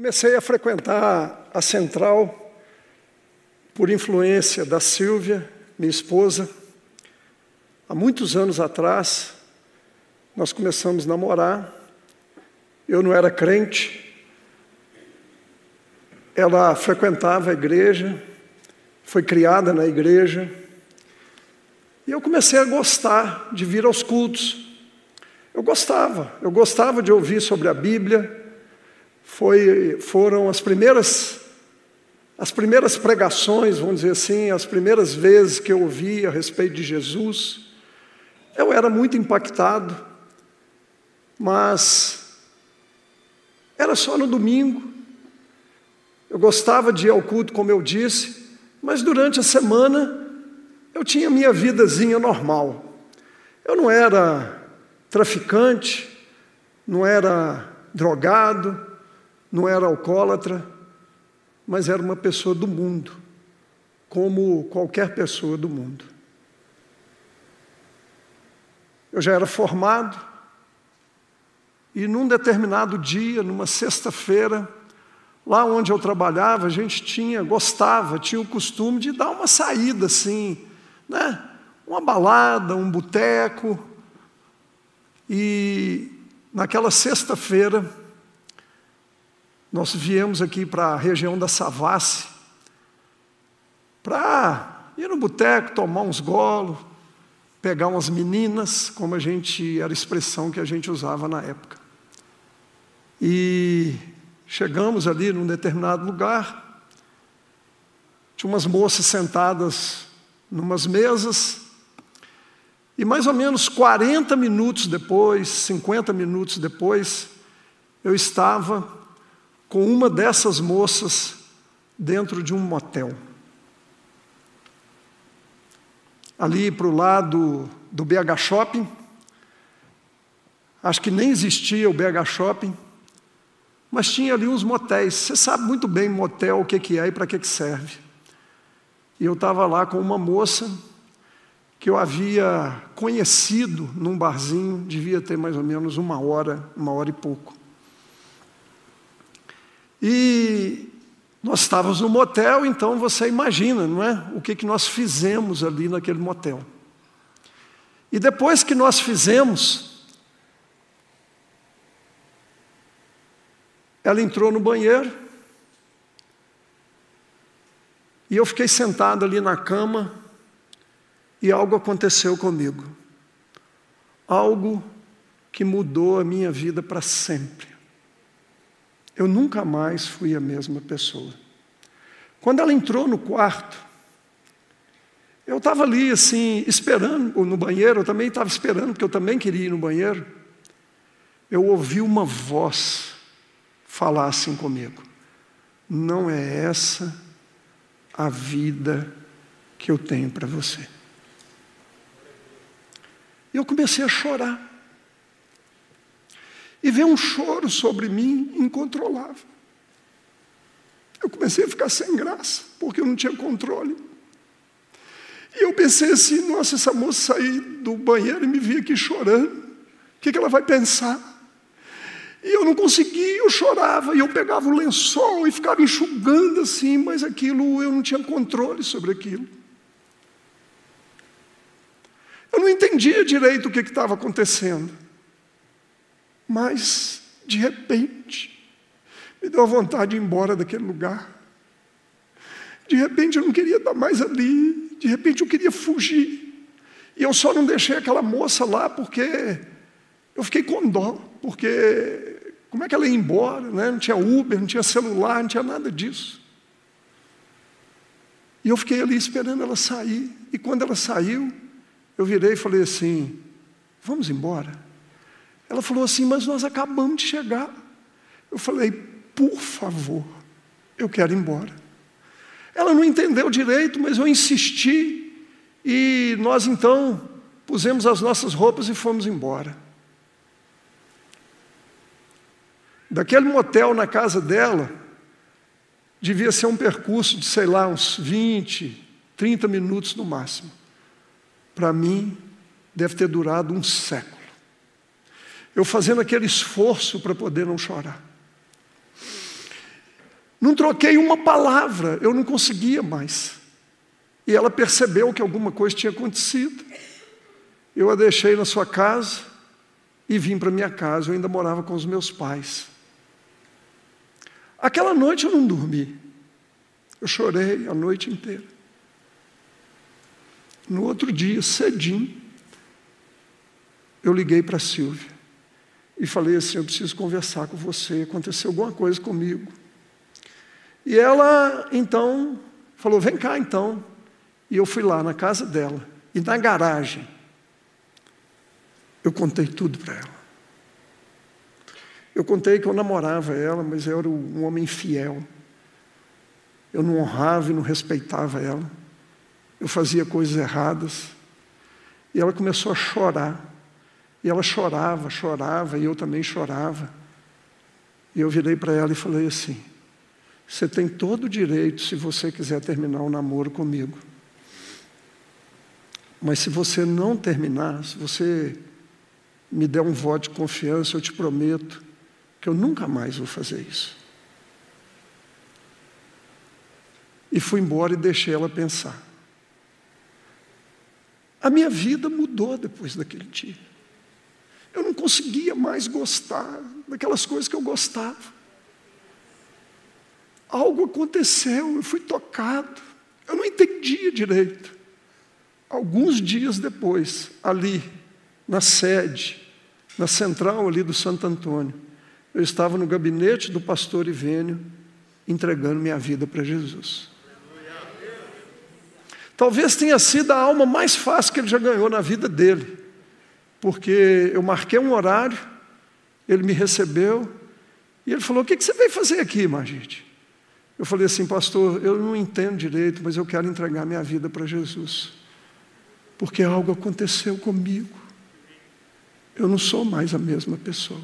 Comecei a frequentar a central por influência da Silvia, minha esposa. Há muitos anos atrás, nós começamos a namorar. Eu não era crente. Ela frequentava a igreja, foi criada na igreja. E eu comecei a gostar de vir aos cultos. Eu gostava, eu gostava de ouvir sobre a Bíblia, foi, foram as primeiras, as primeiras pregações, vamos dizer assim, as primeiras vezes que eu ouvi a respeito de Jesus. Eu era muito impactado, mas era só no domingo. Eu gostava de ir ao culto, como eu disse, mas durante a semana eu tinha minha vidazinha normal. Eu não era traficante, não era drogado, não era alcoólatra, mas era uma pessoa do mundo, como qualquer pessoa do mundo. Eu já era formado, e num determinado dia, numa sexta-feira, lá onde eu trabalhava, a gente tinha, gostava, tinha o costume de dar uma saída assim, né? Uma balada, um boteco. E naquela sexta-feira, nós viemos aqui para a região da Savassi para ir no boteco, tomar uns golos, pegar umas meninas, como a gente era a expressão que a gente usava na época. E chegamos ali num determinado lugar, tinha umas moças sentadas numas mesas, e mais ou menos 40 minutos depois, 50 minutos depois, eu estava com uma dessas moças dentro de um motel. Ali para o lado do BH Shopping, acho que nem existia o BH Shopping, mas tinha ali uns motéis. Você sabe muito bem motel o que, é e para que, que serve. E eu estava lá com uma moça que eu havia conhecido num barzinho, devia ter mais ou menos uma hora, uma hora e pouco. E nós estávamos no motel, então você imagina, não é? O que, que nós fizemos ali naquele motel. E depois que nós fizemos, ela entrou no banheiro, e eu fiquei sentado ali na cama, e algo aconteceu comigo. Algo que mudou a minha vida para sempre eu nunca mais fui a mesma pessoa. Quando ela entrou no quarto, eu estava ali assim, esperando, no banheiro, eu também estava esperando, porque eu também queria ir no banheiro. Eu ouvi uma voz falar assim comigo: Não é essa a vida que eu tenho para você. E eu comecei a chorar e veio um choro sobre mim incontrolável. Eu comecei a ficar sem graça, porque eu não tinha controle. E eu pensei assim: nossa, essa moça sair do banheiro e me vir aqui chorando, o que, que ela vai pensar? E eu não conseguia, eu chorava, e eu pegava o lençol e ficava enxugando assim, mas aquilo eu não tinha controle sobre aquilo. Eu não entendia direito o que estava acontecendo. Mas, de repente, me deu a vontade de ir embora daquele lugar. De repente eu não queria estar mais ali, de repente eu queria fugir. E eu só não deixei aquela moça lá porque eu fiquei com dó, porque como é que ela ia embora? Né? Não tinha Uber, não tinha celular, não tinha nada disso. E eu fiquei ali esperando ela sair. E quando ela saiu, eu virei e falei assim: vamos embora. Ela falou assim: Mas nós acabamos de chegar. Eu falei: Por favor, eu quero ir embora. Ela não entendeu direito, mas eu insisti. E nós então pusemos as nossas roupas e fomos embora. Daquele motel na casa dela, devia ser um percurso de, sei lá, uns 20, 30 minutos no máximo. Para mim, deve ter durado um século eu fazendo aquele esforço para poder não chorar. Não troquei uma palavra, eu não conseguia mais. E ela percebeu que alguma coisa tinha acontecido. Eu a deixei na sua casa e vim para minha casa. Eu ainda morava com os meus pais. Aquela noite eu não dormi. Eu chorei a noite inteira. No outro dia, cedinho, eu liguei para a Silvia e falei assim: Eu preciso conversar com você, aconteceu alguma coisa comigo. E ela, então, falou: Vem cá então. E eu fui lá na casa dela, e na garagem, eu contei tudo para ela. Eu contei que eu namorava ela, mas eu era um homem fiel. Eu não honrava e não respeitava ela. Eu fazia coisas erradas. E ela começou a chorar. E ela chorava, chorava, e eu também chorava. E eu virei para ela e falei assim: Você tem todo o direito, se você quiser terminar o um namoro comigo. Mas se você não terminar, se você me der um voto de confiança, eu te prometo que eu nunca mais vou fazer isso. E fui embora e deixei ela pensar. A minha vida mudou depois daquele dia. Eu não conseguia mais gostar daquelas coisas que eu gostava. Algo aconteceu, eu fui tocado. Eu não entendia direito. Alguns dias depois, ali, na sede, na central ali do Santo Antônio, eu estava no gabinete do pastor Ivênio, entregando minha vida para Jesus. Talvez tenha sido a alma mais fácil que ele já ganhou na vida dele, porque eu marquei um horário, ele me recebeu, e ele falou: O que você veio fazer aqui, Margite? Eu falei assim, pastor, eu não entendo direito, mas eu quero entregar minha vida para Jesus porque algo aconteceu comigo. Eu não sou mais a mesma pessoa.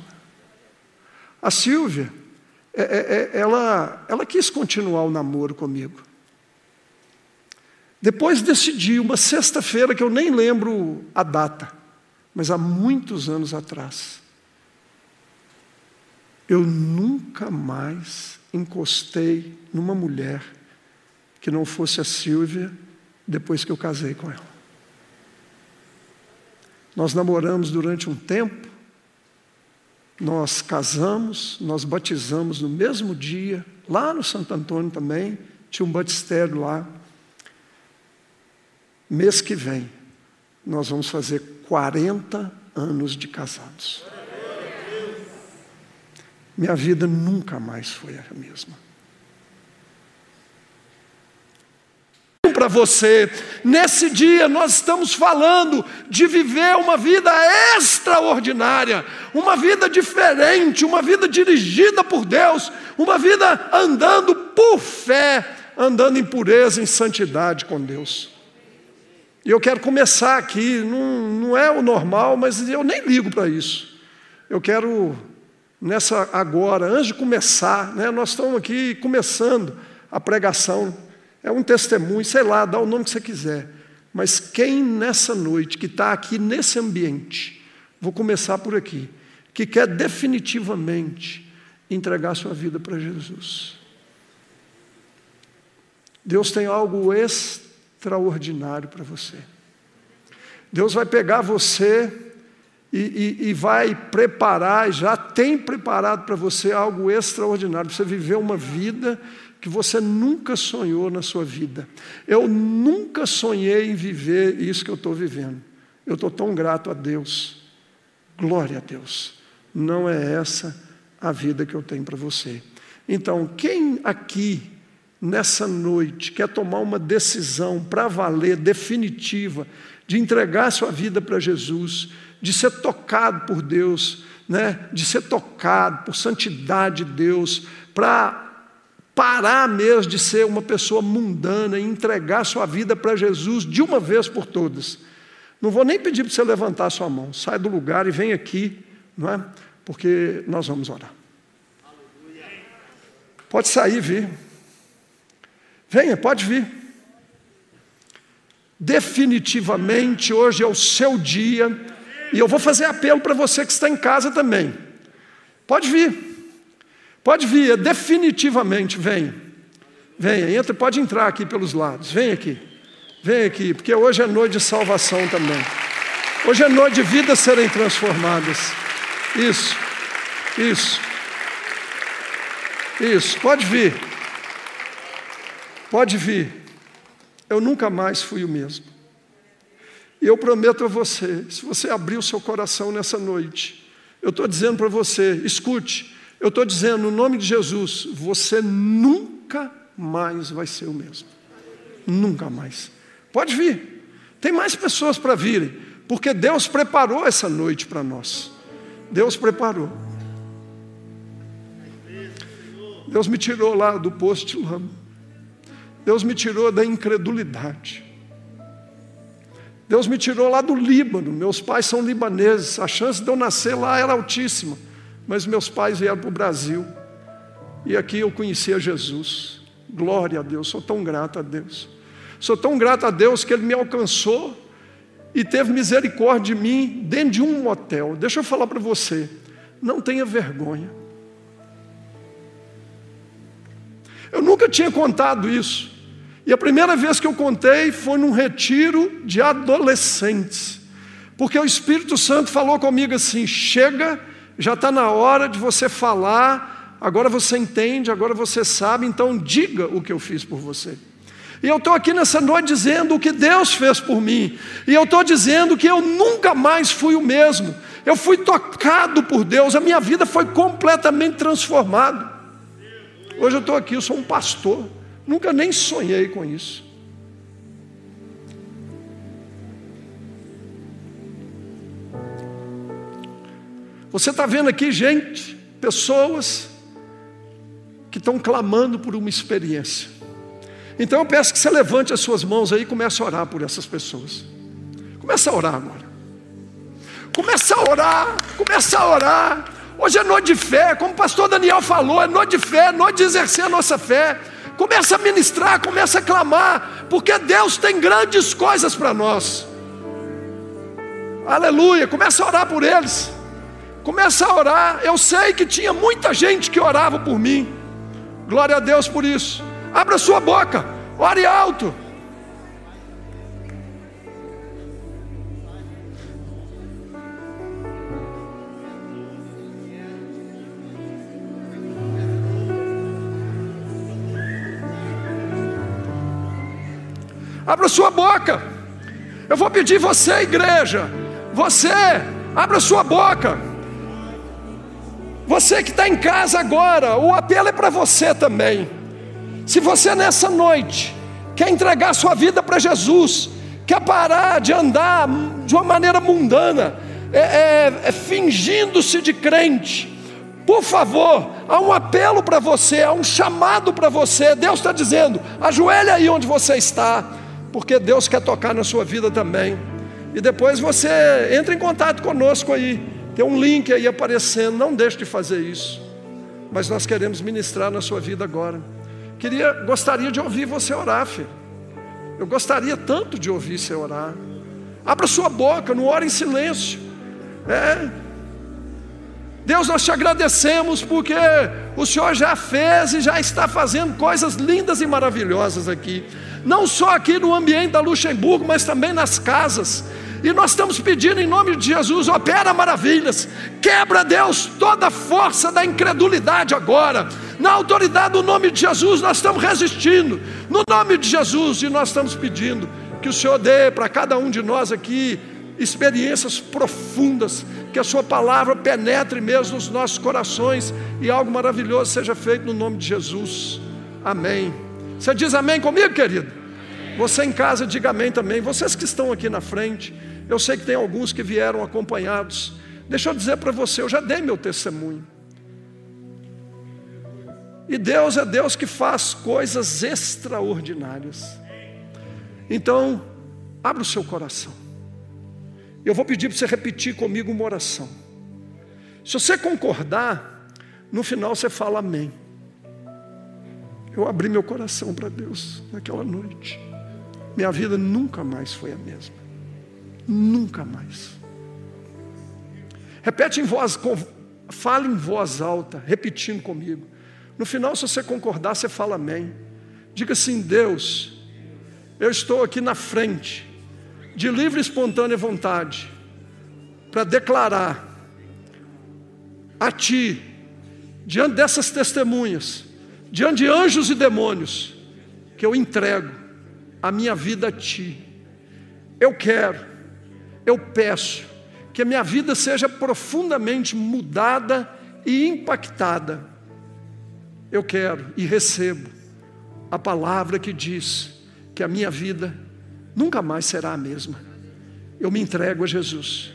A Silvia, é, é, é, ela, ela quis continuar o namoro comigo. Depois desse dia, uma sexta-feira, que eu nem lembro a data, mas há muitos anos atrás, eu nunca mais encostei numa mulher que não fosse a Silvia depois que eu casei com ela. Nós namoramos durante um tempo, nós casamos, nós batizamos no mesmo dia, lá no Santo Antônio também, tinha um batistério lá. Mês que vem, nós vamos fazer 40 anos de casados. Minha vida nunca mais foi a mesma. para você. Nesse dia nós estamos falando de viver uma vida extraordinária, uma vida diferente, uma vida dirigida por Deus, uma vida andando por fé, andando em pureza, em santidade com Deus. E eu quero começar aqui, não, não é o normal, mas eu nem ligo para isso. Eu quero, nessa agora, antes de começar, né, nós estamos aqui começando a pregação é um testemunho, sei lá, dá o nome que você quiser. Mas quem nessa noite, que está aqui nesse ambiente, vou começar por aqui, que quer definitivamente entregar sua vida para Jesus. Deus tem algo extraordinário para você. Deus vai pegar você e, e, e vai preparar, já tem preparado para você algo extraordinário, para você viver uma vida que você nunca sonhou na sua vida. Eu nunca sonhei em viver isso que eu estou vivendo. Eu estou tão grato a Deus. Glória a Deus. Não é essa a vida que eu tenho para você. Então, quem aqui, nessa noite, quer tomar uma decisão para valer, definitiva, de entregar sua vida para Jesus, de ser tocado por Deus, né? de ser tocado por santidade de Deus, para parar mesmo de ser uma pessoa mundana e entregar sua vida para Jesus de uma vez por todas. Não vou nem pedir para você levantar sua mão, sai do lugar e vem aqui, não é? Porque nós vamos orar. Pode sair, vir. Venha, pode vir. Definitivamente hoje é o seu dia, e eu vou fazer apelo para você que está em casa também. Pode vir. Pode vir, definitivamente, venha. Venha, entra, pode entrar aqui pelos lados. Vem aqui. Vem aqui, porque hoje é noite de salvação também. Hoje é noite de vidas serem transformadas. Isso, isso, isso. Pode vir, pode vir. Eu nunca mais fui o mesmo. E eu prometo a você, se você abrir o seu coração nessa noite, eu estou dizendo para você, escute, eu estou dizendo no nome de Jesus, você nunca mais vai ser o mesmo. Nunca mais. Pode vir. Tem mais pessoas para virem, porque Deus preparou essa noite para nós. Deus preparou. Deus me tirou lá do posto de lama. Deus me tirou da incredulidade. Deus me tirou lá do Líbano. Meus pais são libaneses. A chance de eu nascer lá era altíssima. Mas meus pais vieram para o Brasil. E aqui eu conhecia Jesus. Glória a Deus. Sou tão grato a Deus. Sou tão grato a Deus que Ele me alcançou e teve misericórdia de mim dentro de um motel. Deixa eu falar para você, não tenha vergonha. Eu nunca tinha contado isso. E a primeira vez que eu contei foi num retiro de adolescentes. Porque o Espírito Santo falou comigo assim: chega, já está na hora de você falar, agora você entende, agora você sabe, então diga o que eu fiz por você. E eu estou aqui nessa noite dizendo o que Deus fez por mim. E eu estou dizendo que eu nunca mais fui o mesmo. Eu fui tocado por Deus, a minha vida foi completamente transformada. Hoje eu estou aqui, eu sou um pastor. Nunca nem sonhei com isso. Você está vendo aqui, gente, pessoas que estão clamando por uma experiência. Então eu peço que você levante as suas mãos aí e comece a orar por essas pessoas. Começa a orar agora. Começa a orar, começa a orar. Hoje é noite de fé, como o pastor Daniel falou, é noite de fé, noite de exercer a nossa fé. Começa a ministrar, começa a clamar, porque Deus tem grandes coisas para nós. Aleluia, começa a orar por eles. Começa a orar. Eu sei que tinha muita gente que orava por mim. Glória a Deus por isso. Abra sua boca, ore alto. Abra sua boca. Eu vou pedir você, igreja. Você, abra sua boca. Você que está em casa agora, o apelo é para você também. Se você nessa noite quer entregar sua vida para Jesus, quer parar de andar de uma maneira mundana, é, é, é fingindo-se de crente, por favor, há um apelo para você, há um chamado para você. Deus está dizendo: ajoelha aí onde você está, porque Deus quer tocar na sua vida também. E depois você entra em contato conosco aí. Tem um link aí aparecendo, não deixe de fazer isso. Mas nós queremos ministrar na sua vida agora. Queria, gostaria de ouvir você orar, filho. Eu gostaria tanto de ouvir você orar. Abra sua boca, não ore em silêncio. É. Deus, nós te agradecemos porque o Senhor já fez e já está fazendo coisas lindas e maravilhosas aqui. Não só aqui no ambiente da Luxemburgo, mas também nas casas. E nós estamos pedindo em nome de Jesus, opera maravilhas, quebra, Deus, toda a força da incredulidade agora. Na autoridade do nome de Jesus, nós estamos resistindo. No nome de Jesus, e nós estamos pedindo que o Senhor dê para cada um de nós aqui experiências profundas, que a Sua palavra penetre mesmo nos nossos corações e algo maravilhoso seja feito no nome de Jesus. Amém. Você diz amém comigo, querido? Você em casa, diga amém também. Vocês que estão aqui na frente, eu sei que tem alguns que vieram acompanhados. Deixa eu dizer para você, eu já dei meu testemunho. E Deus é Deus que faz coisas extraordinárias. Então, abra o seu coração. Eu vou pedir para você repetir comigo uma oração. Se você concordar, no final você fala amém. Eu abri meu coração para Deus naquela noite. Minha vida nunca mais foi a mesma. Nunca mais. Repete em voz, fale em voz alta, repetindo comigo. No final, se você concordar, você fala amém. Diga assim: Deus, eu estou aqui na frente, de livre e espontânea vontade, para declarar a Ti, diante dessas testemunhas, diante de anjos e demônios, que eu entrego a minha vida a Ti. Eu quero, eu peço, que a minha vida seja profundamente mudada e impactada. Eu quero e recebo a palavra que diz que a minha vida nunca mais será a mesma. Eu me entrego a Jesus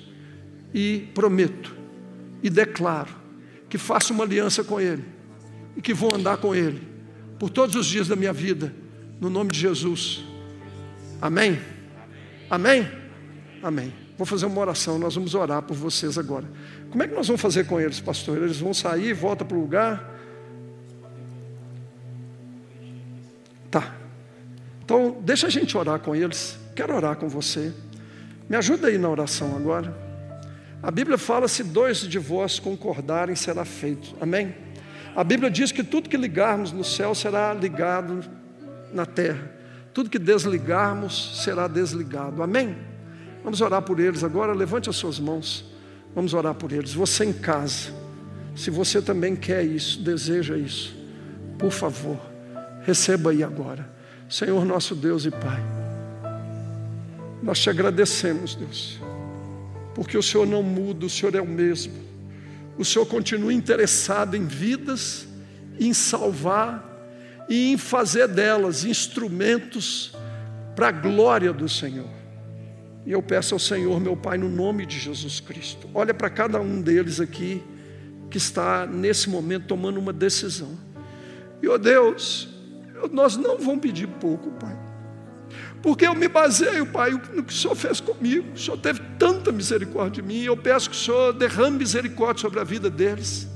e prometo e declaro que faço uma aliança com Ele e que vou andar com Ele por todos os dias da minha vida, no nome de Jesus. Amém? Amém? Amém. Vou fazer uma oração, nós vamos orar por vocês agora. Como é que nós vamos fazer com eles, pastor? Eles vão sair, volta para o lugar. Tá. Então, deixa a gente orar com eles. Quero orar com você. Me ajuda aí na oração agora. A Bíblia fala: se dois de vós concordarem, será feito. Amém? A Bíblia diz que tudo que ligarmos no céu será ligado na terra. Tudo que desligarmos será desligado. Amém? Vamos orar por eles agora. Levante as suas mãos. Vamos orar por eles. Você em casa, se você também quer isso, deseja isso, por favor, receba aí agora. Senhor nosso Deus e Pai, nós te agradecemos, Deus, porque o Senhor não muda, o Senhor é o mesmo. O Senhor continua interessado em vidas, em salvar e em fazer delas instrumentos para a glória do Senhor. E eu peço ao Senhor, meu Pai, no nome de Jesus Cristo, olha para cada um deles aqui que está nesse momento tomando uma decisão. E, ó oh Deus, nós não vamos pedir pouco, Pai. Porque eu me baseio, Pai, no que o Senhor fez comigo. O Senhor teve tanta misericórdia de mim. Eu peço que o Senhor derrame misericórdia sobre a vida deles.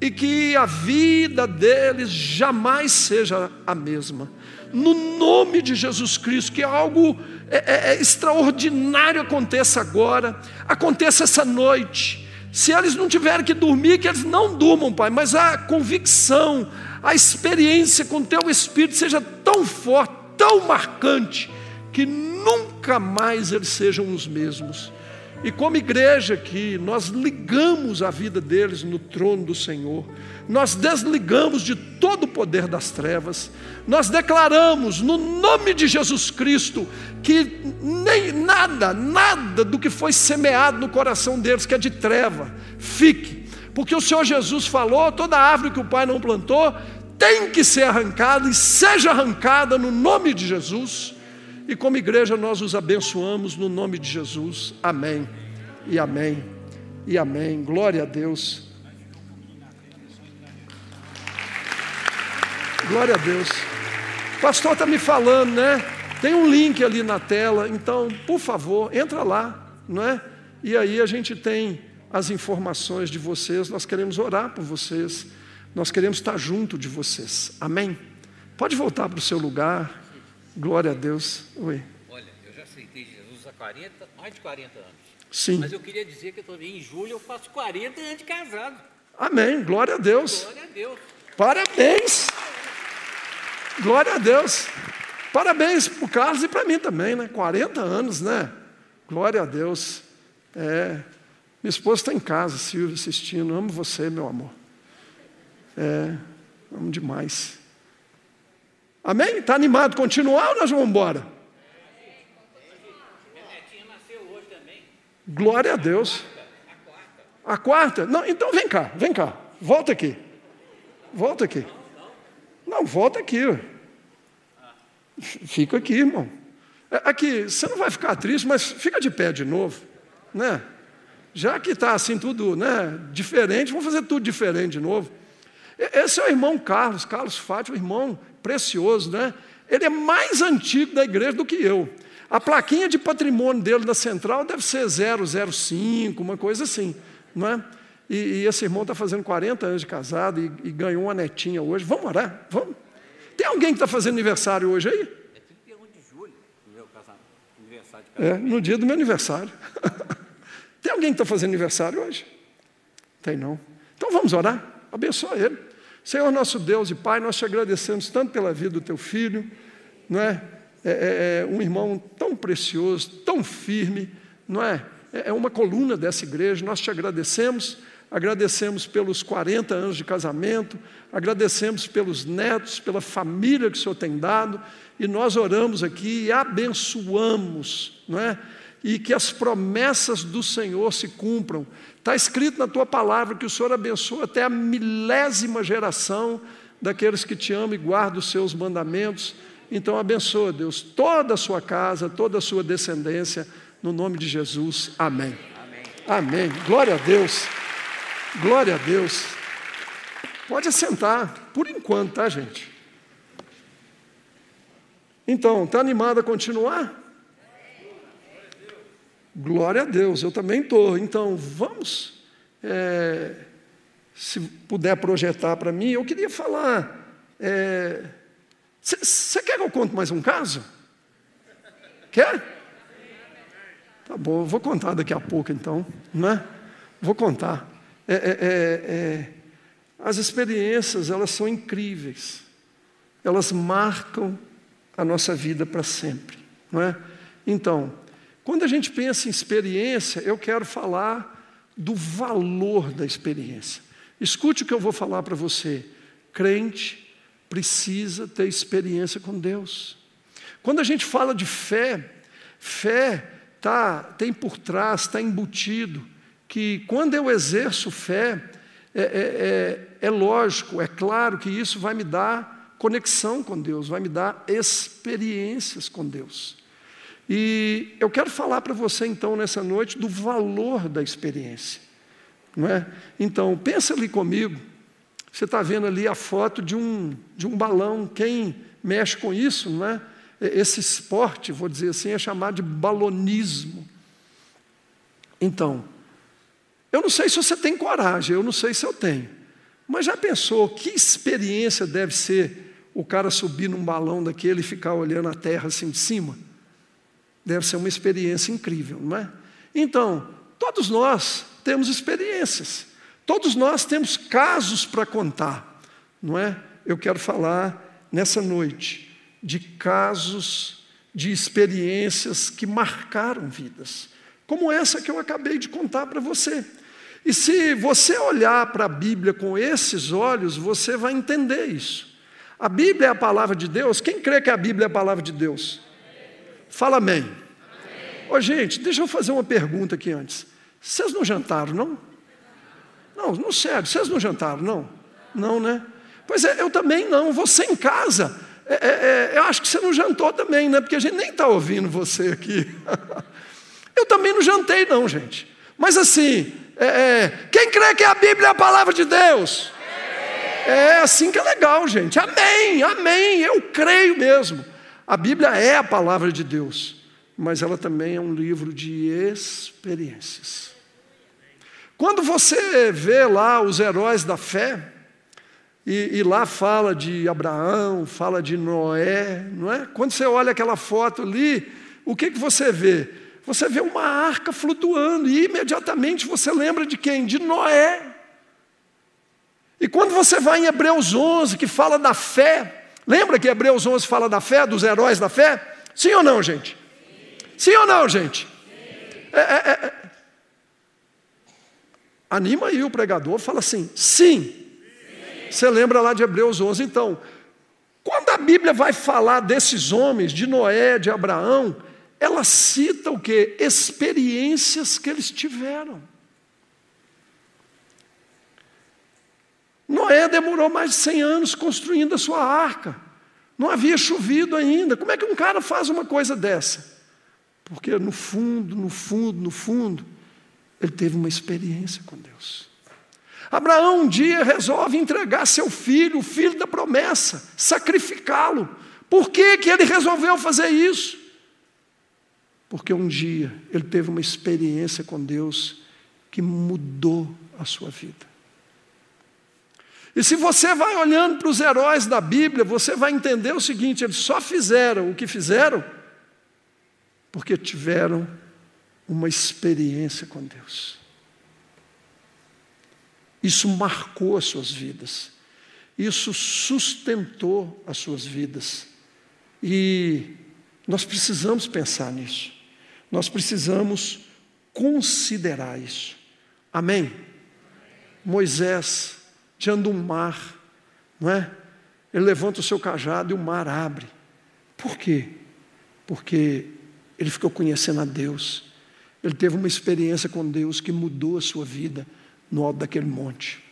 E que a vida deles jamais seja a mesma no nome de Jesus Cristo, que algo é, é, é, extraordinário aconteça agora, aconteça essa noite. Se eles não tiverem que dormir, que eles não durmam, Pai, mas a convicção, a experiência com Teu Espírito seja tão forte, tão marcante, que nunca mais eles sejam os mesmos. E como igreja aqui, nós ligamos a vida deles no trono do Senhor, nós desligamos de todo o poder das trevas, nós declaramos no nome de Jesus Cristo que nem nada, nada do que foi semeado no coração deles, que é de treva, fique, porque o Senhor Jesus falou: toda árvore que o Pai não plantou tem que ser arrancada e seja arrancada no nome de Jesus. E como igreja nós os abençoamos no nome de Jesus. Amém. E amém. E amém. Glória a Deus. Glória a Deus. O pastor está me falando, né? Tem um link ali na tela, então, por favor, entra lá, não é? E aí a gente tem as informações de vocês, nós queremos orar por vocês, nós queremos estar junto de vocês. Amém? Pode voltar para o seu lugar. Glória a Deus. Oi. Olha, eu já aceitei Jesus há 40, mais de 40 anos. Sim. Mas eu queria dizer que eu também, em julho eu faço 40 anos de casado. Amém. Glória a Deus. Glória a Deus. Parabéns. Glória a Deus. Parabéns para o Carlos e para mim também, né? 40 anos, né? Glória a Deus. É. Minha esposa está em casa, Silvia, assistindo. Amo você, meu amor. É, amo demais. Amém? Está animado continuar ou nós vamos embora? Glória a Deus. A quarta? Não, então vem cá, vem cá. Volta aqui. Volta aqui. Não, volta aqui. Fica aqui, irmão. É, aqui, você não vai ficar triste, mas fica de pé de novo, né? Já que está assim tudo, né, diferente, vamos fazer tudo diferente de novo. Esse é o irmão Carlos, Carlos Fátio, um irmão precioso, né? Ele é mais antigo da igreja do que eu. A plaquinha de patrimônio dele da central deve ser 005, uma coisa assim, não é? E, e esse irmão está fazendo 40 anos de casado e, e, ganhou uma netinha hoje. Vamos orar? Vamos? Tem alguém que está fazendo aniversário hoje aí? É 31 de julho, meu casamento, aniversário de casamento. É, no dia do meu aniversário. Tem alguém que está fazendo aniversário hoje? Tem não. Então vamos orar? Abençoa ele. Senhor nosso Deus e Pai, nós te agradecemos tanto pela vida do teu filho, não é? É, é, é um irmão tão precioso, tão firme, não é? É, é uma coluna dessa igreja. Nós te agradecemos, agradecemos pelos 40 anos de casamento, agradecemos pelos netos, pela família que o Senhor tem dado, e nós oramos aqui e abençoamos, não é? E que as promessas do Senhor se cumpram. Está escrito na tua palavra que o Senhor abençoa até a milésima geração daqueles que te amam e guardam os seus mandamentos. Então abençoa, Deus, toda a sua casa, toda a sua descendência, no nome de Jesus. Amém. Amém. Amém. Glória a Deus. Glória a Deus. Pode assentar, por enquanto, tá, gente? Então, está animado a continuar? Glória a Deus, eu também estou. Então, vamos, é, se puder projetar para mim, eu queria falar. Você é, quer que eu conte mais um caso? Quer? Tá bom, vou contar daqui a pouco então, né? Vou contar. É, é, é, é as experiências, elas são incríveis. Elas marcam a nossa vida para sempre, não é? Então, quando a gente pensa em experiência, eu quero falar do valor da experiência. Escute o que eu vou falar para você. Crente precisa ter experiência com Deus. Quando a gente fala de fé, fé tá, tem por trás, está embutido, que quando eu exerço fé, é, é, é, é lógico, é claro que isso vai me dar conexão com Deus, vai me dar experiências com Deus. E eu quero falar para você então nessa noite do valor da experiência. Não é? Então, pensa ali comigo. Você está vendo ali a foto de um, de um balão. Quem mexe com isso, não é? Esse esporte, vou dizer assim, é chamado de balonismo. Então, eu não sei se você tem coragem, eu não sei se eu tenho. Mas já pensou que experiência deve ser o cara subir num balão daquele e ficar olhando a terra assim de cima. Deve ser uma experiência incrível, não é? Então, todos nós temos experiências, todos nós temos casos para contar, não é? Eu quero falar nessa noite de casos, de experiências que marcaram vidas, como essa que eu acabei de contar para você. E se você olhar para a Bíblia com esses olhos, você vai entender isso. A Bíblia é a palavra de Deus? Quem crê que a Bíblia é a palavra de Deus? Fala amém. amém. Ô, gente, deixa eu fazer uma pergunta aqui antes. Vocês não jantaram, não? Não, não sério, vocês não jantaram, não? Não, né? Pois é, eu também não. Você em casa, é, é, é, eu acho que você não jantou também, né? Porque a gente nem está ouvindo você aqui. eu também não jantei, não, gente. Mas assim, é, é, quem crê que a Bíblia é a palavra de Deus? É assim que é legal, gente. Amém, amém. Eu creio mesmo. A Bíblia é a palavra de Deus, mas ela também é um livro de experiências. Quando você vê lá os heróis da fé, e, e, lá fala de Abraão, fala de Noé, não é? Quando você olha aquela foto ali, o que, que você vê? Você vê uma arca flutuando, e imediatamente você lembra de quem? De Noé. E quando você vai em Hebreus 11, que fala da fé, lembra que Hebreus 11 fala da fé, dos heróis da fé? Sim ou não, gente? Sim, Sim ou não, gente? É, é, é, é. Anima aí o pregador, fala assim: sim. sim. Você lembra lá de Hebreus 11? Então, quando a Bíblia vai falar desses homens, de Noé, de Abraão, ela cita o que? Experiências que eles tiveram. Noé demorou mais de 100 anos construindo a sua arca. Não havia chovido ainda. Como é que um cara faz uma coisa dessa? Porque no fundo, no fundo, no fundo, ele teve uma experiência com Deus. Abraão um dia resolve entregar seu filho, o filho da promessa, sacrificá-lo. Por que, que ele resolveu fazer isso? Porque um dia ele teve uma experiência com Deus que mudou a sua vida. E se você vai olhando para os heróis da Bíblia, você vai entender o seguinte: eles só fizeram o que fizeram porque tiveram uma experiência com Deus. Isso marcou as suas vidas. isso sustentou as suas vidas. E nós precisamos pensar nisso. Nós precisamos considerar isso. Amém? Moisés, diante de um mar, não é? Ele levanta o seu cajado e o mar abre. Por quê? Porque ele ficou conhecendo a Deus. Ele teve uma experiência com Deus que mudou a sua vida no alto daquele monte.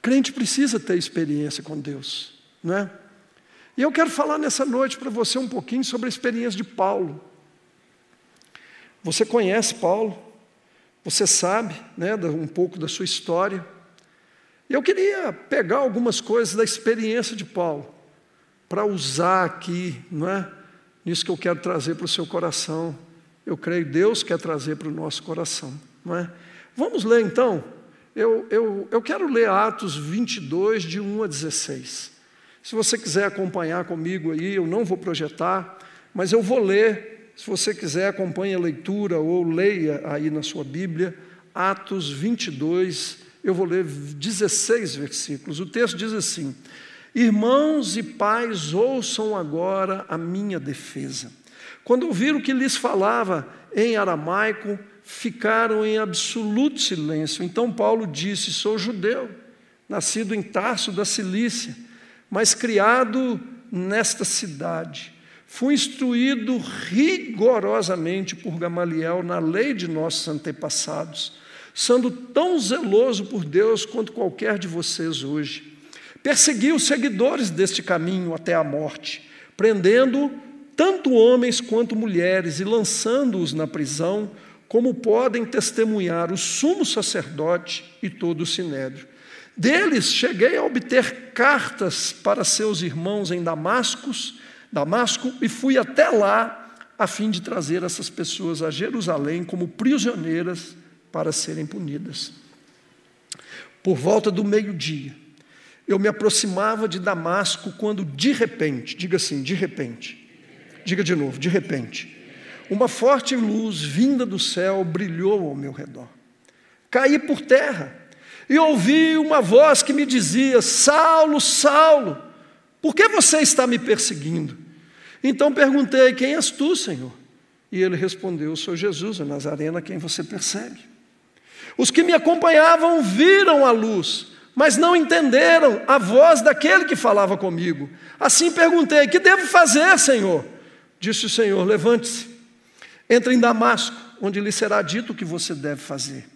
Crente precisa ter experiência com Deus, não é? E eu quero falar nessa noite para você um pouquinho sobre a experiência de Paulo. Você conhece Paulo, você sabe né, um pouco da sua história. E eu queria pegar algumas coisas da experiência de Paulo para usar aqui, não é? Nisso que eu quero trazer para o seu coração. Eu creio que Deus quer trazer para o nosso coração, não é? Vamos ler então. Eu, eu, eu quero ler Atos 22, de 1 a 16. Se você quiser acompanhar comigo aí, eu não vou projetar, mas eu vou ler. Se você quiser, acompanhe a leitura ou leia aí na sua Bíblia, Atos 22, eu vou ler 16 versículos. O texto diz assim: Irmãos e pais, ouçam agora a minha defesa. Quando ouviram que lhes falava em aramaico, ficaram em absoluto silêncio. Então Paulo disse: Sou judeu, nascido em Tarso da Cilícia, mas criado nesta cidade. Fui instruído rigorosamente por Gamaliel na lei de nossos antepassados sendo tão zeloso por Deus quanto qualquer de vocês hoje. Persegui os seguidores deste caminho até a morte, prendendo tanto homens quanto mulheres e lançando-os na prisão, como podem testemunhar o sumo sacerdote e todo o sinédrio. Deles cheguei a obter cartas para seus irmãos em Damascus, Damasco e fui até lá a fim de trazer essas pessoas a Jerusalém como prisioneiras para serem punidas. Por volta do meio-dia, eu me aproximava de Damasco quando de repente, diga assim, de repente, diga de novo, de repente, uma forte luz vinda do céu brilhou ao meu redor. Caí por terra e ouvi uma voz que me dizia: Saulo, Saulo, por que você está me perseguindo? Então perguntei: Quem és tu, Senhor? E ele respondeu: Sou Jesus, a quem você persegue. Os que me acompanhavam viram a luz, mas não entenderam a voz daquele que falava comigo. Assim perguntei: Que devo fazer, Senhor? Disse o Senhor: Levante-se, entre em Damasco, onde lhe será dito o que você deve fazer.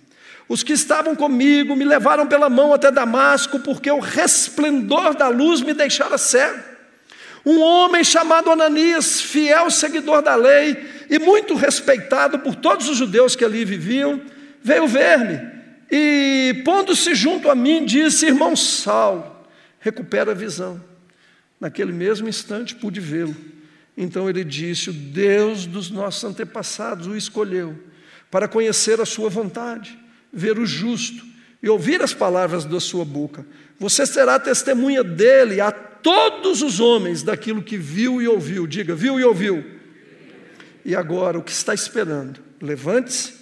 Os que estavam comigo me levaram pela mão até Damasco, porque o resplendor da luz me deixara cego. Um homem chamado Ananias, fiel seguidor da lei e muito respeitado por todos os judeus que ali viviam, veio ver-me e, pondo-se junto a mim, disse: Irmão Saulo, recupera a visão. Naquele mesmo instante pude vê-lo. Então ele disse: O Deus dos nossos antepassados o escolheu para conhecer a sua vontade, ver o justo e ouvir as palavras da sua boca. Você será testemunha dele a todos os homens daquilo que viu e ouviu. Diga, viu e ouviu. E agora, o que está esperando? Levante-se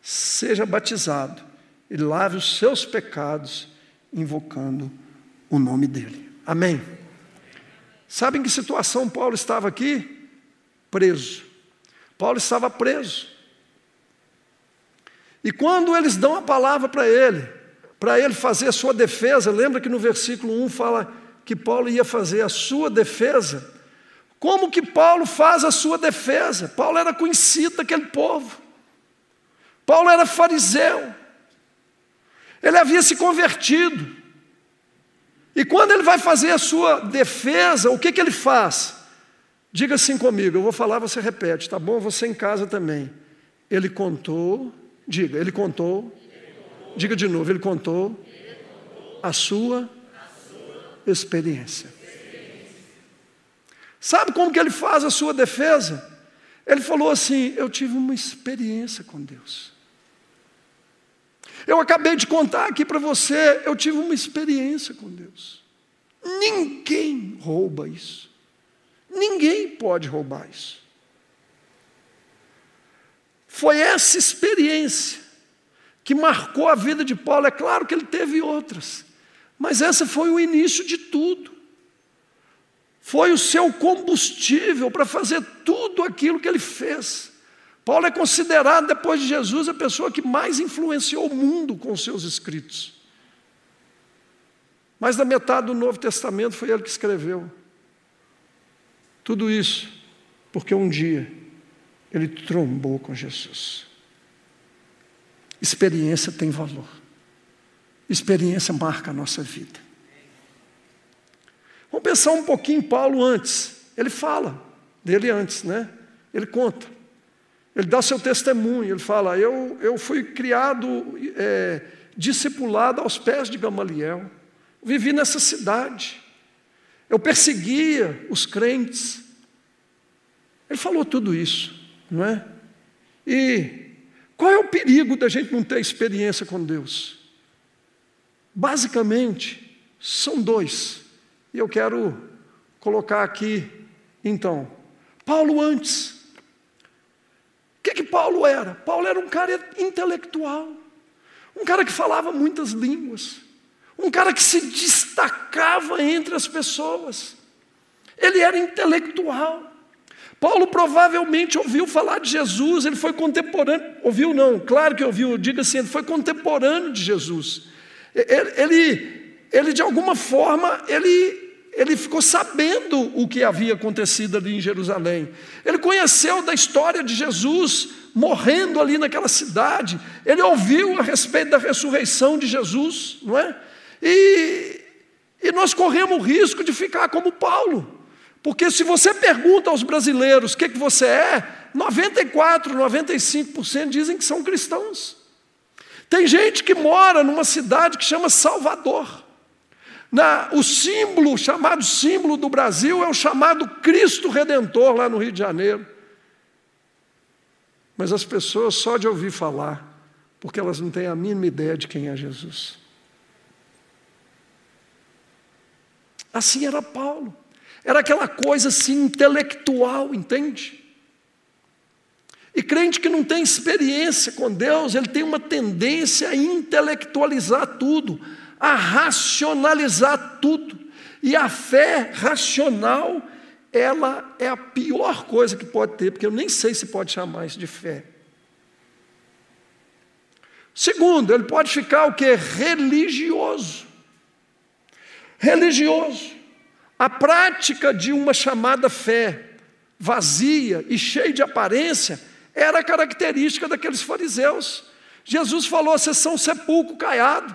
seja batizado e lave os seus pecados, invocando o nome dele. Amém. Sabe em que situação Paulo estava aqui? Preso. Paulo estava preso. E quando eles dão a palavra para ele, para ele fazer a sua defesa, lembra que no versículo 1 fala que Paulo ia fazer a sua defesa? Como que Paulo faz a sua defesa? Paulo era conhecido daquele povo. Paulo era fariseu, ele havia se convertido. E quando ele vai fazer a sua defesa, o que, que ele faz? Diga assim comigo, eu vou falar, você repete, tá bom? Você em casa também. Ele contou, diga, ele contou, diga de novo, ele contou, a sua, experiência. Sabe como que ele faz a sua defesa? Ele falou assim: Eu tive uma experiência com Deus. Eu acabei de contar aqui para você, eu tive uma experiência com Deus. Ninguém rouba isso. Ninguém pode roubar isso. Foi essa experiência que marcou a vida de Paulo. É claro que ele teve outras, Mas esse foi o início de tudo. Foi o seu combustível para fazer tudo aquilo que ele fez. Paulo é considerado, depois de Jesus, a pessoa que mais influenciou o mundo com seus escritos. Mais da metade do Novo Testamento foi ele que escreveu. Tudo isso porque um dia ele trombou com Jesus. Experiência tem valor. Experiência marca a nossa vida. Vamos pensar um pouquinho em Paulo antes. Ele fala dele antes, né? Ele conta. Ele dá seu testemunho. Ele fala: Eu, eu fui criado, é, discipulado aos pés de Gamaliel. Vivi nessa cidade. Eu perseguia os crentes. Ele falou tudo isso, não é? E qual é o perigo da gente não ter experiência com Deus? Basicamente, são dois. E eu quero colocar aqui, então, Paulo antes. O que, que Paulo era? Paulo era um cara intelectual, um cara que falava muitas línguas, um cara que se destacava entre as pessoas. Ele era intelectual. Paulo provavelmente ouviu falar de Jesus, ele foi contemporâneo, ouviu não, claro que ouviu, diga assim, ele foi contemporâneo de Jesus. Ele, ele, ele de alguma forma, ele, ele ficou sabendo o que havia acontecido ali em Jerusalém. Ele conheceu da história de Jesus morrendo ali naquela cidade. Ele ouviu a respeito da ressurreição de Jesus, não é? E, e nós corremos o risco de ficar como Paulo. Porque se você pergunta aos brasileiros o que, que você é, 94, 95% dizem que são cristãos. Tem gente que mora numa cidade que chama Salvador. Na, o símbolo, chamado símbolo do Brasil, é o chamado Cristo Redentor, lá no Rio de Janeiro. Mas as pessoas, só de ouvir falar, porque elas não têm a mínima ideia de quem é Jesus. Assim era Paulo. Era aquela coisa assim intelectual, entende? E crente que não tem experiência com Deus, ele tem uma tendência a intelectualizar tudo, a racionalizar tudo. E a fé racional, ela é a pior coisa que pode ter, porque eu nem sei se pode chamar isso de fé. Segundo, ele pode ficar o que? Religioso. Religioso. A prática de uma chamada fé vazia e cheia de aparência era característica daqueles fariseus. Jesus falou: vocês são sepulcro caiado,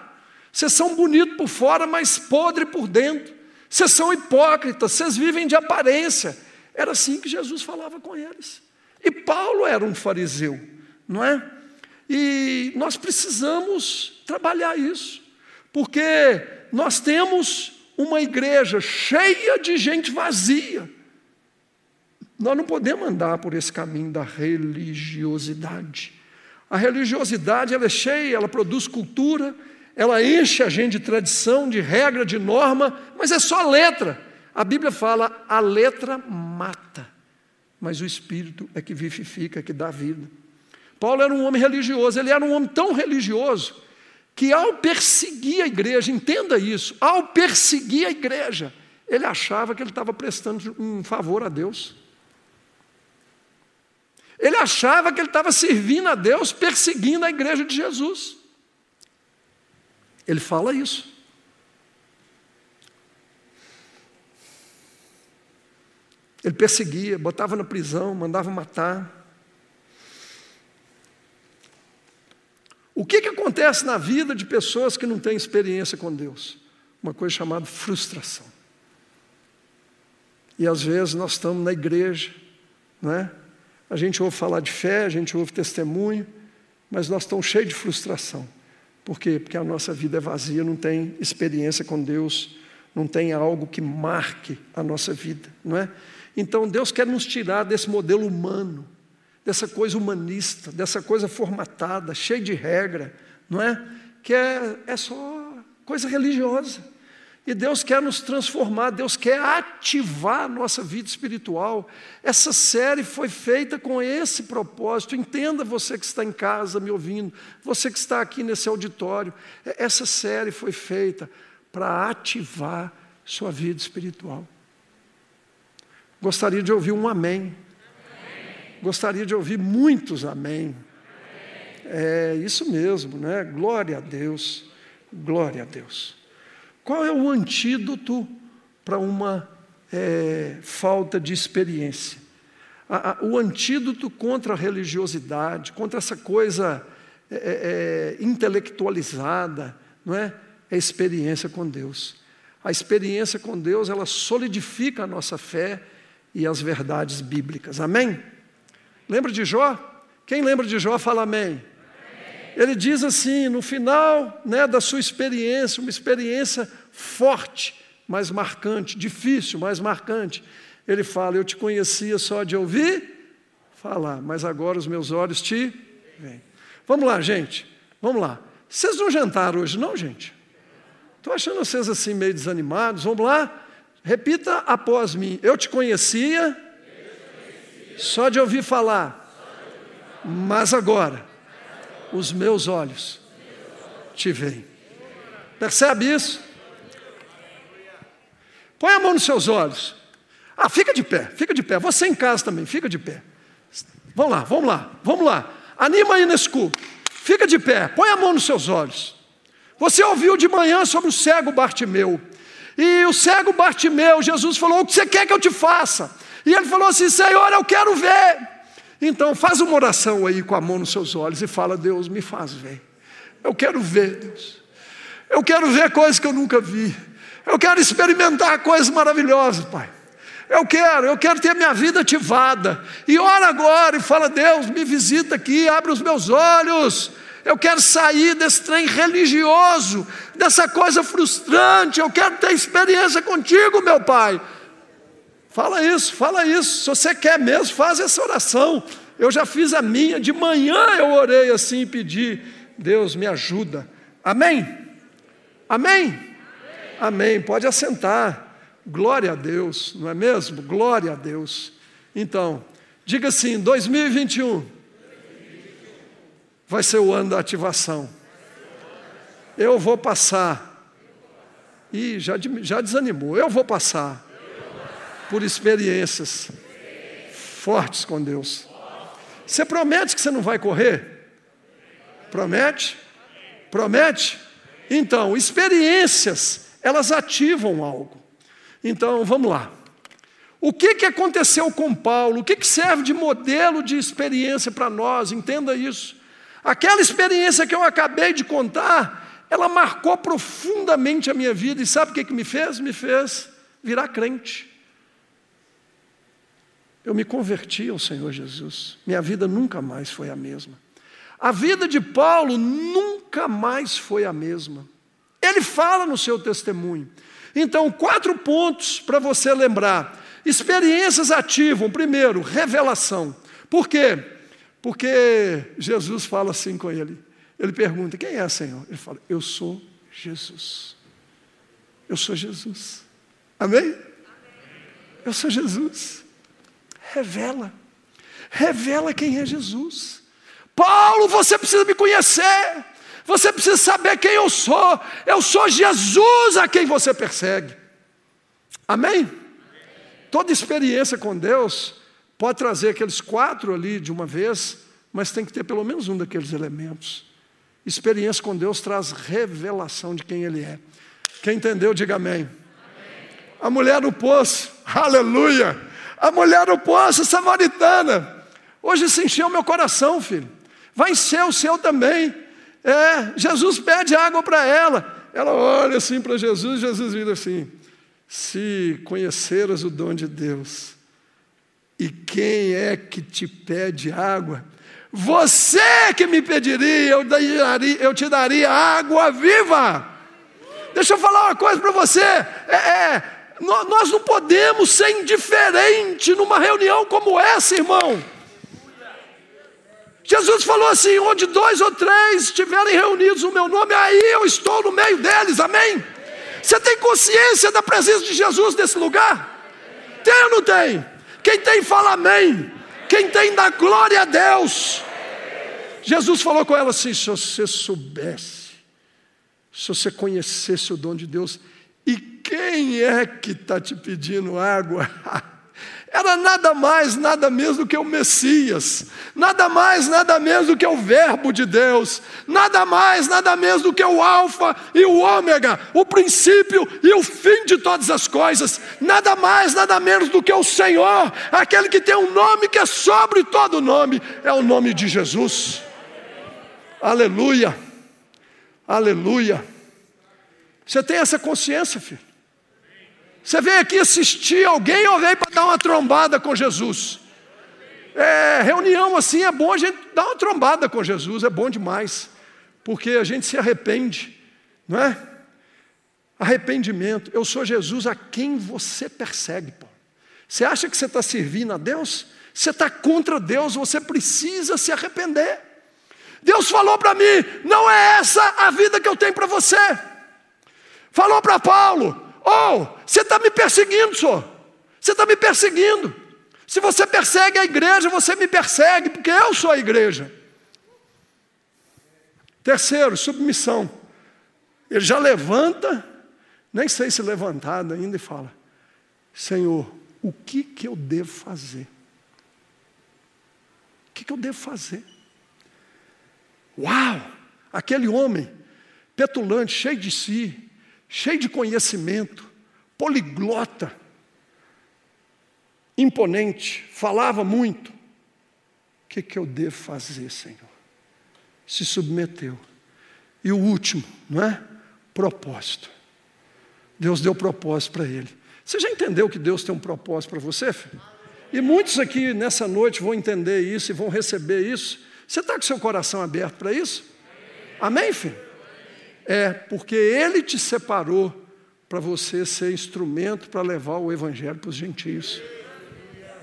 vocês são bonitos por fora, mas podre por dentro, vocês são hipócritas, vocês vivem de aparência. Era assim que Jesus falava com eles. E Paulo era um fariseu, não é? E nós precisamos trabalhar isso, porque nós temos uma igreja cheia de gente vazia. Nós não podemos andar por esse caminho da religiosidade. A religiosidade ela é cheia, ela produz cultura, ela enche a gente de tradição, de regra, de norma, mas é só letra. A Bíblia fala: a letra mata, mas o Espírito é que vivifica, que dá vida. Paulo era um homem religioso, ele era um homem tão religioso que ao perseguir a igreja, entenda isso, ao perseguir a igreja, ele achava que ele estava prestando um favor a Deus. Ele achava que ele estava servindo a Deus, perseguindo a igreja de Jesus. Ele fala isso. Ele perseguia, botava na prisão, mandava matar. O que, que acontece na vida de pessoas que não têm experiência com Deus? Uma coisa chamada frustração. E às vezes nós estamos na igreja, não é? A gente ouve falar de fé, a gente ouve testemunho, mas nós estamos cheios de frustração. Por quê? Porque a nossa vida é vazia, não tem experiência com Deus, não tem algo que marque a nossa vida, não é? Então Deus quer nos tirar desse modelo humano dessa coisa humanista, dessa coisa formatada, cheia de regra, não é? Que é, é só coisa religiosa. E Deus quer nos transformar, Deus quer ativar a nossa vida espiritual. Essa série foi feita com esse propósito. Entenda você que está em casa me ouvindo, você que está aqui nesse auditório. Essa série foi feita para ativar sua vida espiritual. Gostaria de ouvir um amém. amém. Gostaria de ouvir muitos amém. amém. É isso mesmo, né? Glória a Deus. Glória a Deus. Qual é o antídoto para uma é, falta de experiência? A, a, o antídoto contra a religiosidade, contra essa coisa é, é, é intelectualizada, não é? É a experiência com Deus. A experiência com Deus, ela solidifica a nossa fé e as verdades bíblicas. Amém? Lembra de Jó? Quem lembra de Jó, fala amém. Ele diz assim, no final né, da sua experiência, uma experiência forte, mas marcante, difícil, mas marcante. Ele fala: Eu te conhecia só de ouvir falar, mas agora os meus olhos te veem. Vamos lá, gente, vamos lá. Vocês não jantaram hoje, não, gente? Estou achando vocês assim meio desanimados. Vamos lá? Repita após mim. Eu te conhecia, só de ouvir falar, mas agora os meus olhos te veem. Percebe isso? Põe a mão nos seus olhos. Ah, fica de pé, fica de pé. Você em casa também, fica de pé. Vamos lá, vamos lá, vamos lá. Anima aí nesse culto. Fica de pé, põe a mão nos seus olhos. Você ouviu de manhã sobre o cego Bartimeu. E o cego Bartimeu, Jesus falou: O que você quer que eu te faça? E ele falou assim: Senhor, eu quero ver. Então faz uma oração aí com a mão nos seus olhos e fala: Deus, me faz ver. Eu quero ver, Deus. Eu quero ver coisas que eu nunca vi. Eu quero experimentar coisas maravilhosas, Pai. Eu quero, eu quero ter minha vida ativada. E ora agora e fala: Deus, me visita aqui, abre os meus olhos eu quero sair desse trem religioso, dessa coisa frustrante, eu quero ter experiência contigo, meu Pai. Fala isso, fala isso. Se você quer mesmo, faz essa oração. Eu já fiz a minha, de manhã eu orei assim e pedi, Deus me ajuda. Amém? Amém? Amém. Amém. Pode assentar. Glória a Deus, não é mesmo? Glória a Deus. Então, diga assim: 2021 vai ser o ano da ativação. Eu vou passar. E já, já desanimou. Eu vou passar por experiências fortes com Deus. Você promete que você não vai correr? Promete? Promete? Então, experiências, elas ativam algo. Então, vamos lá. O que, que aconteceu com Paulo? O que, que serve de modelo de experiência para nós? Entenda isso. Aquela experiência que eu acabei de contar, ela marcou profundamente a minha vida, e sabe o que, que me fez? Me fez virar crente. Eu me converti ao Senhor Jesus, minha vida nunca mais foi a mesma. A vida de Paulo nunca mais foi a mesma. Ele fala no seu testemunho. Então, quatro pontos para você lembrar. Experiências ativam. Primeiro, revelação. Por quê? Porque Jesus fala assim com ele. Ele pergunta: Quem é, Senhor? Ele fala: Eu sou Jesus. Eu sou Jesus. Amém? Eu sou Jesus. Revela. Revela quem é Jesus. Paulo, você precisa me conhecer. Você precisa saber quem eu sou. Eu sou Jesus a quem você persegue. Amém? Toda experiência com Deus Pode trazer aqueles quatro ali de uma vez, mas tem que ter pelo menos um daqueles elementos. Experiência com Deus traz revelação de quem Ele é. Quem entendeu, diga amém. amém. A mulher no poço, aleluia. A mulher no poço, samaritana. Hoje se encheu meu coração, filho. Vai encher o seu também. É, Jesus pede água para ela. Ela olha assim para Jesus, Jesus vira assim: Se conheceras o dom de Deus, e quem é que te pede água? Você que me pediria, eu, daria, eu te daria água viva. Deixa eu falar uma coisa para você. É, é, nós não podemos ser indiferente numa reunião como essa, irmão. Jesus falou assim: onde dois ou três estiverem reunidos no meu nome, aí eu estou no meio deles, amém? Você tem consciência da presença de Jesus nesse lugar? Tem ou não tem? Quem tem, fala amém. Quem tem, dá glória a Deus. Jesus falou com ela assim: se você soubesse, se você conhecesse o dom de Deus. Quem é que está te pedindo água? era nada mais, nada menos do que o Messias, nada mais, nada menos do que o Verbo de Deus, nada mais, nada menos do que o Alfa e o Ômega, o princípio e o fim de todas as coisas, nada mais, nada menos do que o Senhor, aquele que tem um nome que é sobre todo nome, é o nome de Jesus. Aleluia, aleluia. Você tem essa consciência, filho? Você veio aqui assistir alguém ou veio para dar uma trombada com Jesus? É, reunião assim é bom a gente dar uma trombada com Jesus, é bom demais, porque a gente se arrepende, não é? Arrependimento. Eu sou Jesus a quem você persegue, pô. Você acha que você está servindo a Deus? Você está contra Deus, você precisa se arrepender. Deus falou para mim: não é essa a vida que eu tenho para você. Falou para Paulo: Oh, você está me perseguindo, senhor. Você está me perseguindo. Se você persegue a igreja, você me persegue, porque eu sou a igreja. Terceiro, submissão. Ele já levanta, nem sei se levantado ainda, e fala: Senhor, o que, que eu devo fazer? O que, que eu devo fazer? Uau! Aquele homem petulante, cheio de si, cheio de conhecimento, poliglota, imponente, falava muito. O que, que eu devo fazer, Senhor? Se submeteu. E o último, não é? Propósito. Deus deu propósito para ele. Você já entendeu que Deus tem um propósito para você, filho? E muitos aqui nessa noite vão entender isso e vão receber isso. Você está com seu coração aberto para isso? Amém, filho? É porque Ele te separou para você ser instrumento para levar o Evangelho para os gentios.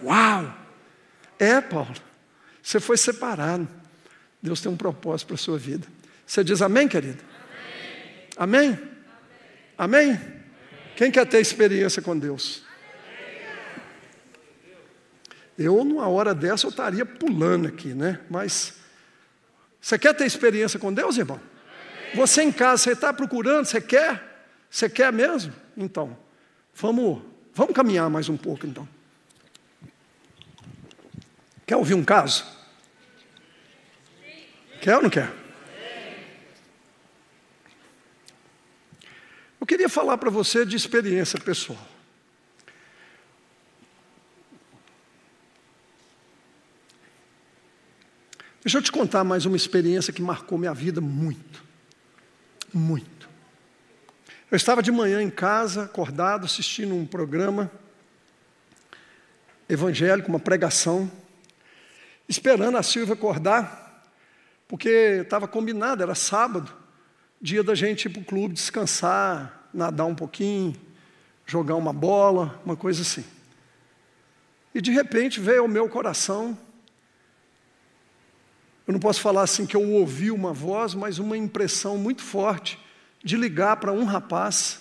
Uau! É, Paulo. Você foi separado. Deus tem um propósito para a sua vida. Você diz amém, querido? Amém? Amém? amém? amém? Quem quer ter experiência com Deus? Eu, numa hora dessa, eu estaria pulando aqui, né? Mas, você quer ter experiência com Deus, irmão? Você em casa, você está procurando, você quer? Você quer mesmo? Então, vamos, vamos caminhar mais um pouco então. Quer ouvir um caso? Quer ou não quer? Eu queria falar para você de experiência pessoal. Deixa eu te contar mais uma experiência que marcou minha vida muito. Muito. Eu estava de manhã em casa, acordado, assistindo um programa evangélico, uma pregação, esperando a Silvia acordar, porque estava combinado, era sábado, dia da gente ir para o clube descansar, nadar um pouquinho, jogar uma bola, uma coisa assim. E de repente veio ao meu coração eu não posso falar assim que eu ouvi uma voz, mas uma impressão muito forte de ligar para um rapaz.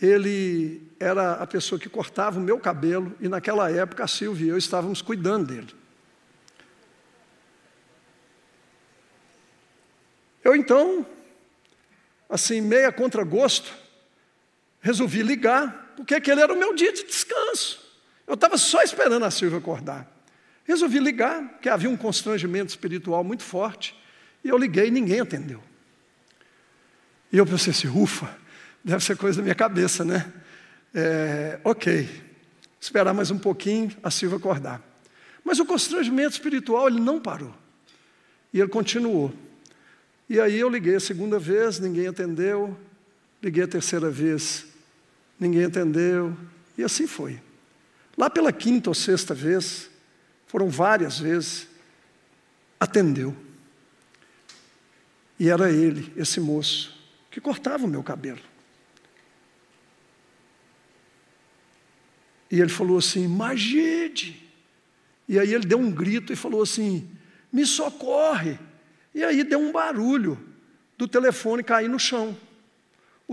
Ele era a pessoa que cortava o meu cabelo e naquela época a Silvia e eu estávamos cuidando dele. Eu então, assim, meia contra gosto, resolvi ligar, porque aquele era o meu dia de descanso. Eu estava só esperando a Silvia acordar. Resolvi ligar, porque havia um constrangimento espiritual muito forte. E eu liguei e ninguém atendeu. E eu pensei assim, ufa, deve ser coisa da minha cabeça, né? É, ok, esperar mais um pouquinho, a Silva acordar. Mas o constrangimento espiritual, ele não parou. E ele continuou. E aí eu liguei a segunda vez, ninguém atendeu. Liguei a terceira vez, ninguém atendeu. E assim foi. Lá pela quinta ou sexta vez, foram várias vezes, atendeu. E era ele, esse moço, que cortava o meu cabelo. E ele falou assim: Magide. E aí ele deu um grito e falou assim: Me socorre. E aí deu um barulho do telefone cair no chão.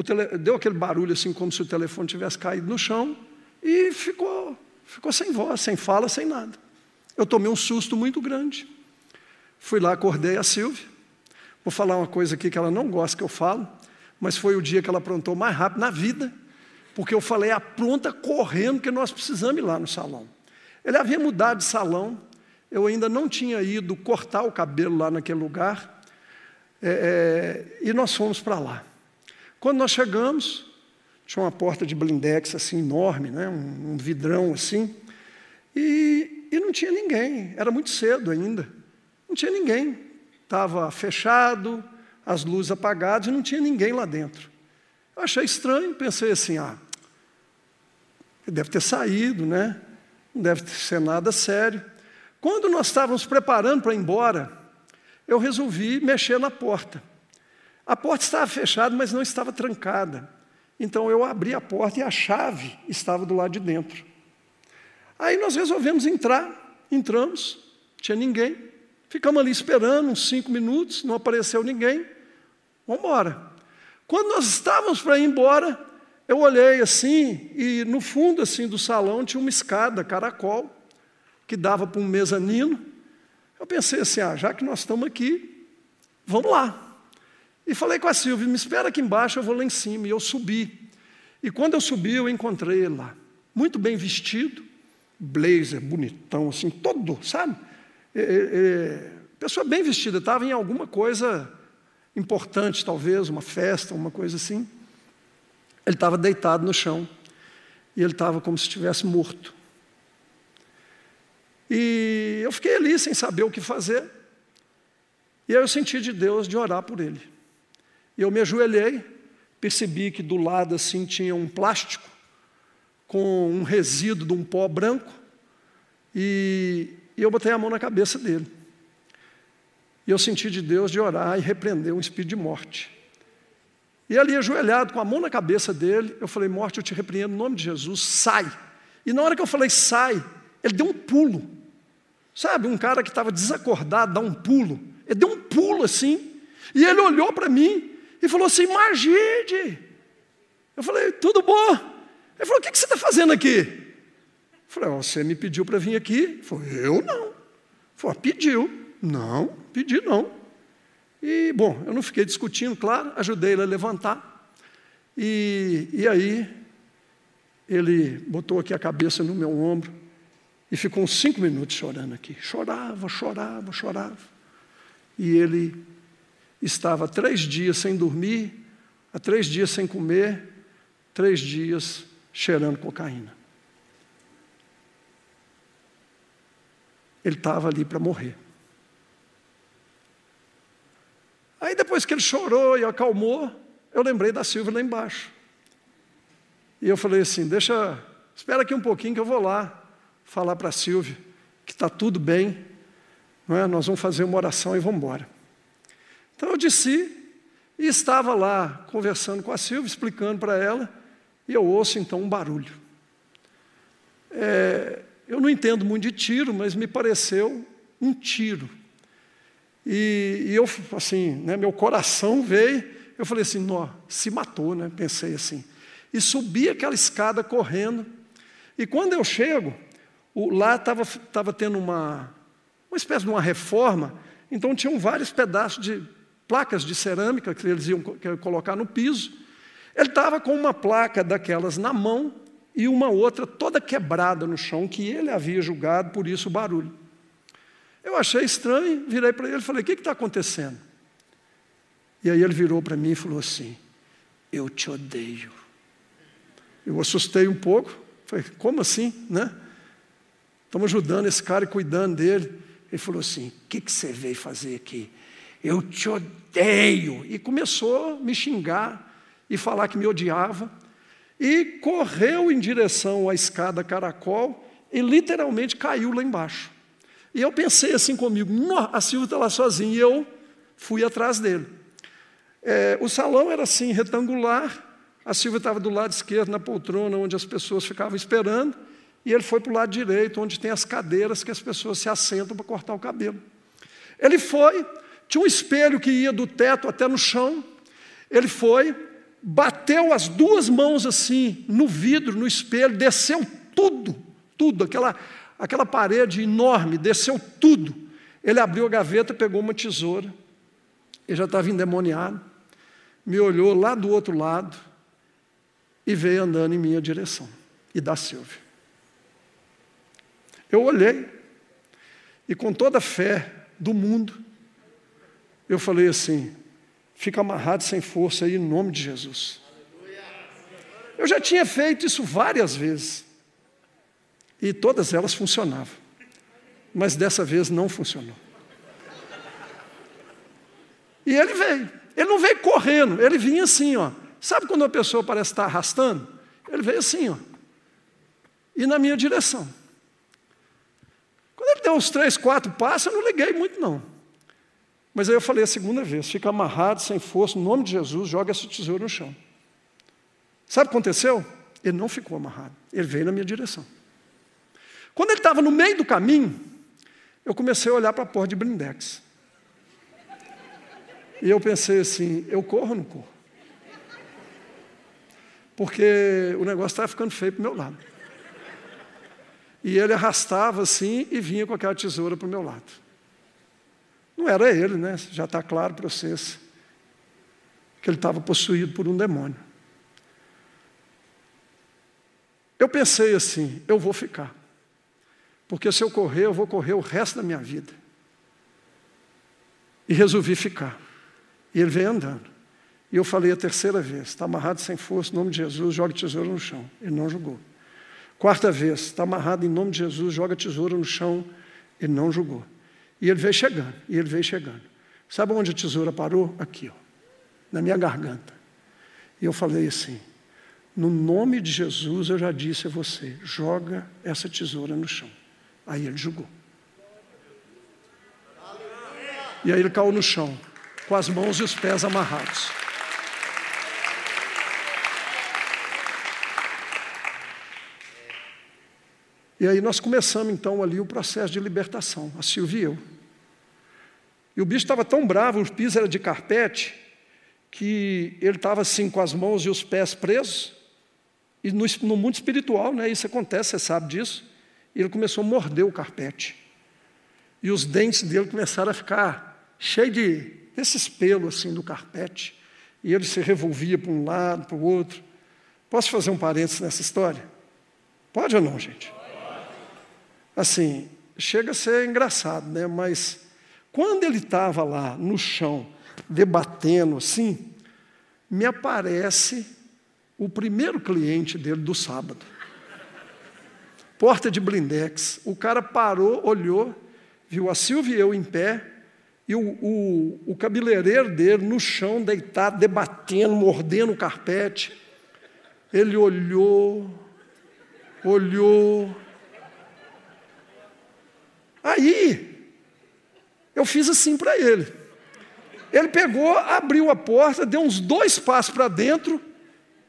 Tele... Deu aquele barulho assim, como se o telefone tivesse caído no chão, e ficou, ficou sem voz, sem fala, sem nada. Eu tomei um susto muito grande. Fui lá, acordei a Silvia. Vou falar uma coisa aqui que ela não gosta que eu falo, mas foi o dia que ela aprontou mais rápido na vida, porque eu falei, apronta correndo, que nós precisamos ir lá no salão. Ele havia mudado de salão, eu ainda não tinha ido cortar o cabelo lá naquele lugar, é, é, e nós fomos para lá. Quando nós chegamos, tinha uma porta de blindex assim enorme, né, um, um vidrão assim, e, e não tinha ninguém, era muito cedo ainda, não tinha ninguém, estava fechado, as luzes apagadas e não tinha ninguém lá dentro. Eu achei estranho, pensei assim, ah, ele deve ter saído, né? Não deve ser nada sério. Quando nós estávamos preparando para ir embora, eu resolvi mexer na porta. A porta estava fechada, mas não estava trancada. Então eu abri a porta e a chave estava do lado de dentro. Aí nós resolvemos entrar, entramos, tinha ninguém. Ficamos ali esperando uns cinco minutos, não apareceu ninguém. Vamos embora. Quando nós estávamos para ir embora, eu olhei assim, e no fundo assim do salão tinha uma escada, caracol, que dava para um mezanino. Eu pensei assim, ah, já que nós estamos aqui, vamos lá. E falei com a Silvia, me espera aqui embaixo, eu vou lá em cima. E eu subi. E quando eu subi, eu encontrei ele lá, muito bem vestido, blazer, bonitão, assim, todo, sabe? É, é, pessoa bem vestida, estava em alguma coisa importante, talvez, uma festa, uma coisa assim. Ele estava deitado no chão e ele estava como se estivesse morto. E eu fiquei ali sem saber o que fazer. E aí eu senti de Deus de orar por ele. E eu me ajoelhei, percebi que do lado assim tinha um plástico com um resíduo de um pó branco e, eu botei a mão na cabeça dele. E eu senti de Deus de orar e repreender um espírito de morte. E ali, ajoelhado, com a mão na cabeça dele, eu falei: Morte, eu te repreendo no nome de Jesus, sai. E na hora que eu falei sai, ele deu um pulo. Sabe, um cara que estava desacordado dá um pulo. Ele deu um pulo assim. E ele olhou para mim e falou assim: Margide. Eu falei: Tudo bom? Ele falou: O que, você está fazendo aqui? Eu falei: Você me pediu para vir aqui? Ele falou: Eu não. Ele falou: Pediu. Não, pedi não. E, bom, eu não fiquei discutindo, claro, ajudei ele a levantar. E, e aí, ele botou aqui a cabeça no meu ombro e ficou uns cinco minutos chorando aqui. Chorava, chorava, chorava. E ele estava três dias sem dormir, há três dias sem comer, três dias cheirando cocaína. Ele estava ali para morrer. Aí depois que ele chorou e acalmou, eu lembrei da Silvia lá embaixo. E eu falei assim: deixa, espera aqui um pouquinho que eu vou lá falar para a Silvia que está tudo bem, não é? nós vamos fazer uma oração e vamos embora. Então eu desci e estava lá conversando com a Silvia, explicando para ela, e eu ouço então um barulho. É, eu não entendo muito de tiro, mas me pareceu um tiro. E, e eu, assim, né, meu coração veio, eu falei assim, nó, se matou, né? Pensei assim. E subi aquela escada correndo. E quando eu chego, o, lá estava tava tendo uma, uma espécie de uma reforma, então tinham vários pedaços de placas de cerâmica que eles iam colocar no piso. Ele estava com uma placa daquelas na mão e uma outra toda quebrada no chão, que ele havia julgado, por isso o barulho. Eu achei estranho, virei para ele e falei: O que está acontecendo? E aí ele virou para mim e falou assim: Eu te odeio. Eu assustei um pouco, falei: Como assim? Né? Estamos ajudando esse cara e cuidando dele. Ele falou assim: O que, que você veio fazer aqui? Eu te odeio. E começou a me xingar e falar que me odiava. E correu em direção à escada caracol e literalmente caiu lá embaixo. E eu pensei assim comigo, a Silvia está lá sozinha, e eu fui atrás dele. É, o salão era assim, retangular, a Silvia estava do lado esquerdo, na poltrona, onde as pessoas ficavam esperando, e ele foi para o lado direito, onde tem as cadeiras que as pessoas se assentam para cortar o cabelo. Ele foi, tinha um espelho que ia do teto até no chão, ele foi, bateu as duas mãos assim no vidro, no espelho, desceu tudo, tudo, aquela aquela parede enorme, desceu tudo. Ele abriu a gaveta, pegou uma tesoura, ele já estava endemoniado, me olhou lá do outro lado e veio andando em minha direção, e da Silvia. Eu olhei, e com toda a fé do mundo, eu falei assim: fica amarrado sem força aí em nome de Jesus. Eu já tinha feito isso várias vezes, e todas elas funcionavam, mas dessa vez não funcionou. E ele veio. Ele não veio correndo, ele vinha assim, ó. Sabe quando uma pessoa parece estar arrastando? Ele veio assim, ó. E na minha direção. Quando ele deu uns três, quatro passos, eu não liguei muito, não. Mas aí eu falei a segunda vez: fica amarrado, sem força, no nome de Jesus, joga esse tesouro no chão. Sabe o que aconteceu? Ele não ficou amarrado, ele veio na minha direção. Quando ele estava no meio do caminho, eu comecei a olhar para a porta de blindex. E eu pensei assim: eu corro ou não corro? Porque o negócio estava ficando feio para o meu lado. E ele arrastava assim e vinha com aquela tesoura para o meu lado. Não era ele, né? Já está claro para vocês que ele estava possuído por um demônio. Eu pensei assim: eu vou ficar. Porque se eu correr, eu vou correr o resto da minha vida. E resolvi ficar. E ele veio andando. E eu falei a terceira vez: está amarrado sem força, em nome de Jesus, joga tesoura no chão. Ele não jogou. Quarta vez: está amarrado em nome de Jesus, joga tesoura no chão. Ele não jogou. E ele veio chegando, e ele veio chegando. Sabe onde a tesoura parou? Aqui, ó, na minha garganta. E eu falei assim: no nome de Jesus eu já disse a você, joga essa tesoura no chão. Aí ele jogou. E aí ele caiu no chão com as mãos e os pés amarrados. E aí nós começamos então ali o processo de libertação, a Silvia e eu. E o bicho estava tão bravo, o piso era de carpete, que ele estava assim com as mãos e os pés presos. E no, no mundo espiritual, né, isso acontece, você sabe disso. E ele começou a morder o carpete. E os dentes dele começaram a ficar cheios de desses pelos assim do carpete, e ele se revolvia para um lado, para o outro. Posso fazer um parênteses nessa história? Pode ou não, gente? Assim, chega a ser engraçado, né? Mas quando ele estava lá no chão, debatendo assim, me aparece o primeiro cliente dele do sábado. Porta de blindex. O cara parou, olhou, viu a Silvia e eu em pé, e o, o, o cabeleireiro dele no chão, deitado, debatendo, mordendo o carpete. Ele olhou, olhou. Aí, eu fiz assim para ele. Ele pegou, abriu a porta, deu uns dois passos para dentro,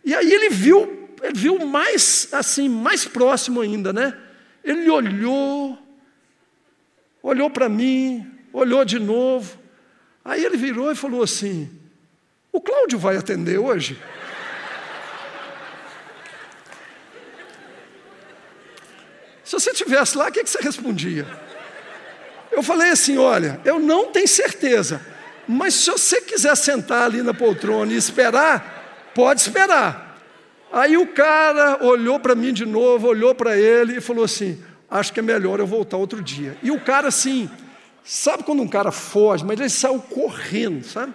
e aí ele viu, ele viu mais assim, mais próximo ainda, né? Ele olhou, olhou para mim, olhou de novo. Aí ele virou e falou assim: O Cláudio vai atender hoje? Se você estivesse lá, o que você respondia? Eu falei assim: olha, eu não tenho certeza, mas se você quiser sentar ali na poltrona e esperar, pode esperar. Aí o cara olhou para mim de novo, olhou para ele e falou assim: acho que é melhor eu voltar outro dia. E o cara assim, Sabe quando um cara foge, mas ele saiu correndo, sabe?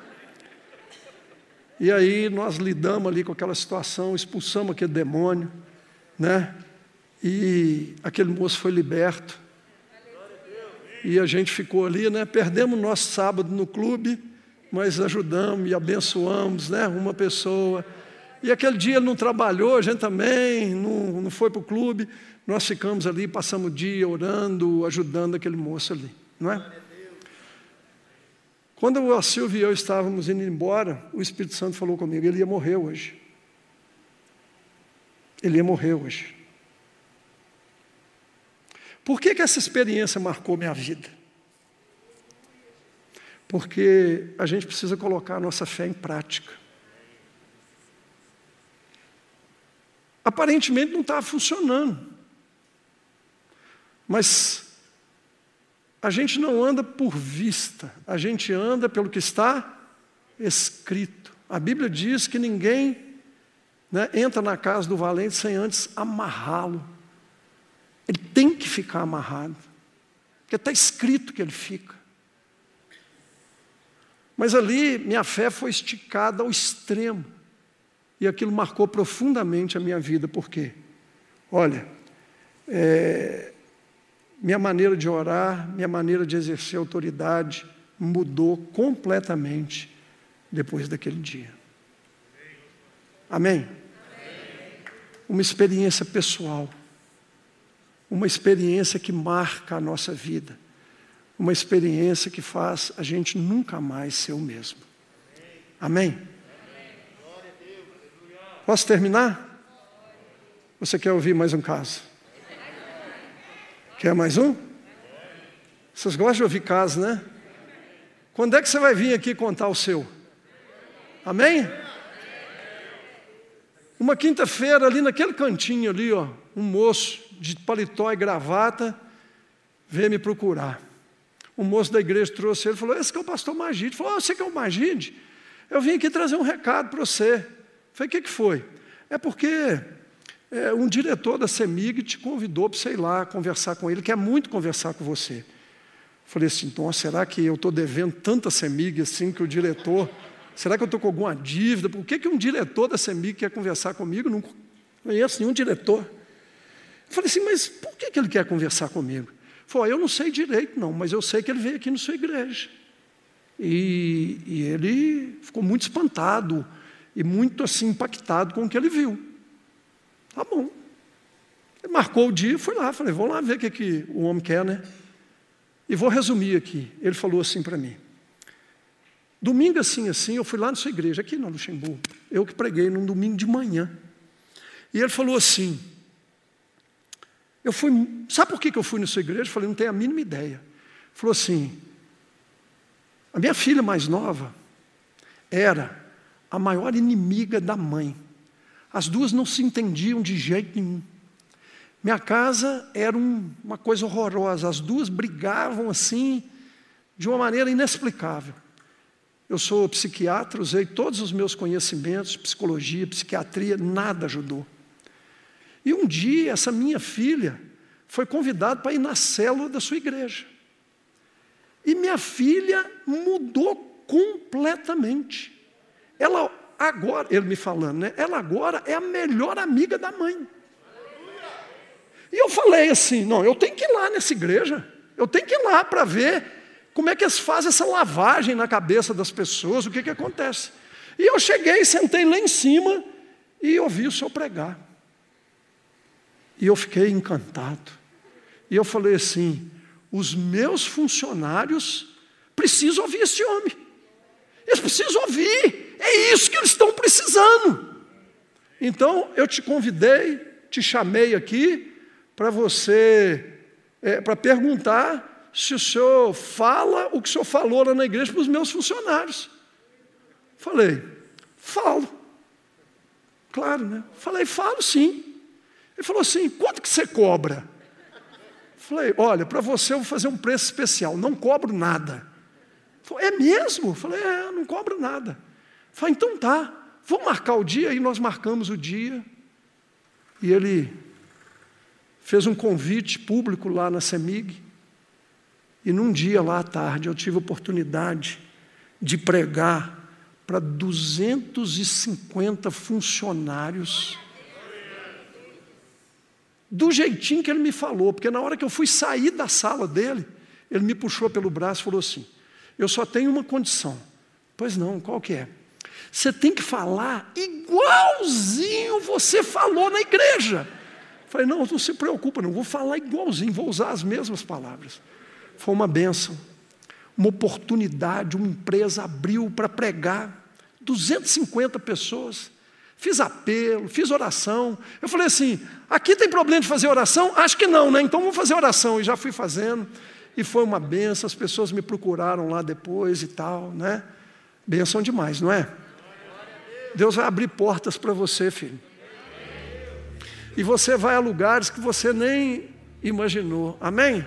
E aí nós lidamos ali com aquela situação, expulsamos aquele demônio, né? E aquele moço foi liberto. E a gente ficou ali, né? Perdemos nosso sábado no clube, mas ajudamos e abençoamos, né? Uma pessoa. E aquele dia ele não trabalhou, a gente também, não, não foi para o clube. Nós ficamos ali, passamos o dia orando, ajudando aquele moço ali, não é? Quando a Silvia e eu estávamos indo embora, o Espírito Santo falou comigo: ele ia morrer hoje. Ele ia morrer hoje. Por que, que essa experiência marcou minha vida? Porque a gente precisa colocar a nossa fé em prática. Aparentemente não estava funcionando. Mas a gente não anda por vista, a gente anda pelo que está escrito. A Bíblia diz que ninguém né, entra na casa do valente sem antes amarrá-lo. Ele tem que ficar amarrado, porque está escrito que ele fica. Mas ali minha fé foi esticada ao extremo, e aquilo marcou profundamente a minha vida, por quê? Olha, é, minha maneira de orar, minha maneira de exercer autoridade mudou completamente depois daquele dia. Amém? Uma experiência pessoal, uma experiência que marca a nossa vida, uma experiência que faz a gente nunca mais ser o mesmo. Amém? Posso terminar? Você quer ouvir mais um caso? Quer mais um? Vocês gostam de ouvir casos, né? Quando é que você vai vir aqui contar o seu? Amém? Uma quinta-feira, ali naquele cantinho ali, ó, um moço de paletó e gravata veio me procurar. O moço da igreja trouxe ele e falou: Esse que é o pastor Magide. Falou: oh, Você que é o Magide? Eu vim aqui trazer um recado para você. Eu falei: O que, que foi? É porque é, um diretor da CEMIG te convidou para, sei lá, conversar com ele, quer muito conversar com você. Falei assim: Então, será que eu estou devendo tanta CEMIG assim que o diretor Será que eu estou com alguma dívida? Por que, que um diretor da CEMIG quer conversar comigo? Não conheço nenhum diretor. Eu falei assim, mas por que, que ele quer conversar comigo? Ele falou, eu não sei direito, não, mas eu sei que ele veio aqui na sua igreja. E, e ele ficou muito espantado e muito assim impactado com o que ele viu. Tá bom. Ele marcou o dia, fui lá, falei, vou lá ver o que, que o homem quer, né? E vou resumir aqui. Ele falou assim para mim: Domingo assim, assim, eu fui lá na sua igreja, aqui no Luxemburgo. Eu que preguei num domingo de manhã. E ele falou assim: Eu fui. Sabe por que eu fui na sua igreja? Eu falei, não tenho a mínima ideia. Ele falou assim: A minha filha mais nova era a maior inimiga da mãe. As duas não se entendiam de jeito nenhum. Minha casa era um, uma coisa horrorosa. As duas brigavam assim, de uma maneira inexplicável. Eu sou psiquiatra, usei todos os meus conhecimentos, psicologia, psiquiatria, nada ajudou. E um dia, essa minha filha foi convidada para ir na célula da sua igreja. E minha filha mudou completamente. Ela agora, ele me falando, né? Ela agora é a melhor amiga da mãe. E eu falei assim: não, eu tenho que ir lá nessa igreja, eu tenho que ir lá para ver como é que eles fazem essa lavagem na cabeça das pessoas? O que, que acontece? E eu cheguei, sentei lá em cima e ouvi o senhor pregar. E eu fiquei encantado. E eu falei assim: os meus funcionários precisam ouvir esse homem. Eles precisam ouvir. É isso que eles estão precisando. Então eu te convidei, te chamei aqui para você, é, para perguntar se o senhor fala o que o senhor falou lá na igreja para os meus funcionários. Falei, falo. Claro, né? Falei, falo sim. Ele falou assim: quanto que você cobra? Falei, olha, para você eu vou fazer um preço especial, não cobro nada. Falei, é mesmo? Falei, é, não cobro nada. Falei, então tá, vou marcar o dia, e nós marcamos o dia. E ele fez um convite público lá na CEMIG. E num dia lá à tarde eu tive oportunidade de pregar para 250 funcionários. Do jeitinho que ele me falou, porque na hora que eu fui sair da sala dele, ele me puxou pelo braço e falou assim: Eu só tenho uma condição. Pois não, qual que é? Você tem que falar igualzinho você falou na igreja. Falei, não, não se preocupa, não vou falar igualzinho, vou usar as mesmas palavras. Foi uma benção, uma oportunidade, uma empresa abriu para pregar, 250 pessoas. Fiz apelo, fiz oração. Eu falei assim: aqui tem problema de fazer oração? Acho que não, né? Então vamos fazer oração. E já fui fazendo. E foi uma benção, as pessoas me procuraram lá depois e tal, né? Benção demais, não é? Deus vai abrir portas para você, filho. E você vai a lugares que você nem imaginou. Amém?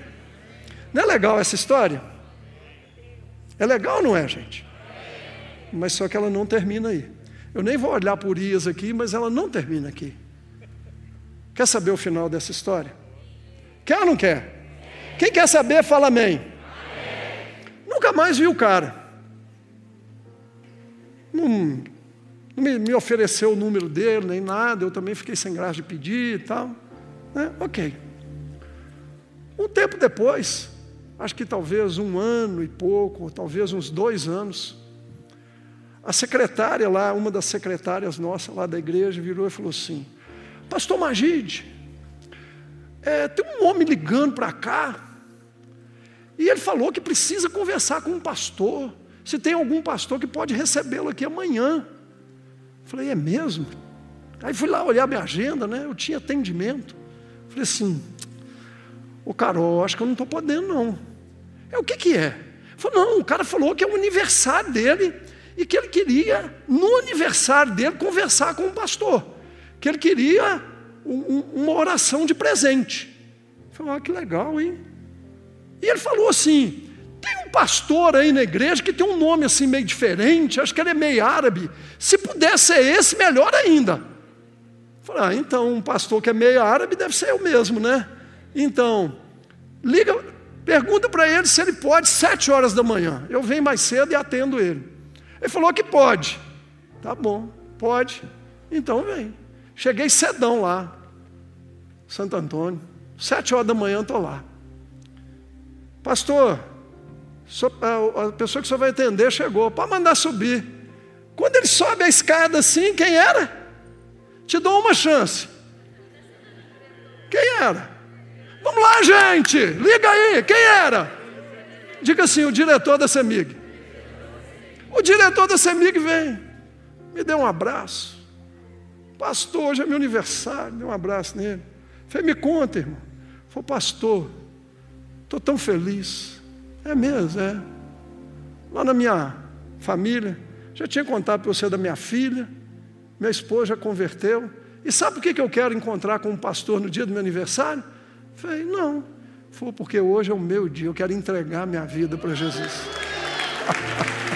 Não é legal essa história? É legal, não é, gente? Mas só que ela não termina aí. Eu nem vou olhar por Urias aqui, mas ela não termina aqui. Quer saber o final dessa história? Quer ou não quer? Quem quer saber, fala amém. amém. Nunca mais vi o cara. Não, não me, me, ofereceu o número dele, nem nada. Eu também fiquei sem graça de pedir e tal. Né? Ok. Um tempo depois, acho que talvez um ano e pouco, ou talvez uns dois anos, a secretária lá, uma das secretárias nossas lá da igreja, virou e falou assim: Pastor Magide, é, tem um homem ligando para cá, e ele falou que precisa conversar com um pastor. Se tem algum pastor que pode recebê-lo aqui amanhã. Falei, é mesmo? Aí fui lá olhar minha agenda, né? Eu tinha atendimento. Falei assim, ô Carol, acho que eu não estou podendo, não. É o que, que é? Falei, não, o cara falou que é o aniversário dele e que ele queria, no aniversário dele, conversar com o pastor que ele queria um, uma oração de presente. Eu falei, ah, que legal, hein? E ele falou assim: tem um pastor aí na igreja que tem um nome assim meio diferente, acho que ele é meio árabe. Se puder ser esse, melhor ainda. Eu falei, ah, então um pastor que é meio árabe deve ser eu mesmo, né? Então, liga, pergunta para ele se ele pode sete horas da manhã. Eu venho mais cedo e atendo ele. Ele falou que pode. Tá bom, pode. Então vem. Cheguei cedão lá, Santo Antônio, sete horas da manhã estou lá. Pastor, a pessoa que o vai atender chegou, pode mandar subir. Quando ele sobe a escada assim, quem era? Te dou uma chance. Quem era? Vamos lá, gente, liga aí, quem era? Diga assim: o diretor da CEMIG. O diretor da CEMIG vem, me deu um abraço. Pastor, hoje é meu aniversário, dê um abraço nele. Falei, me conta, irmão. Falei, pastor, estou tão feliz. É mesmo, é. Lá na minha família, já tinha contado para você da minha filha, minha esposa já converteu. E sabe por que eu quero encontrar com um pastor no dia do meu aniversário? Falei, não. Foi porque hoje é o meu dia, eu quero entregar minha vida para Jesus.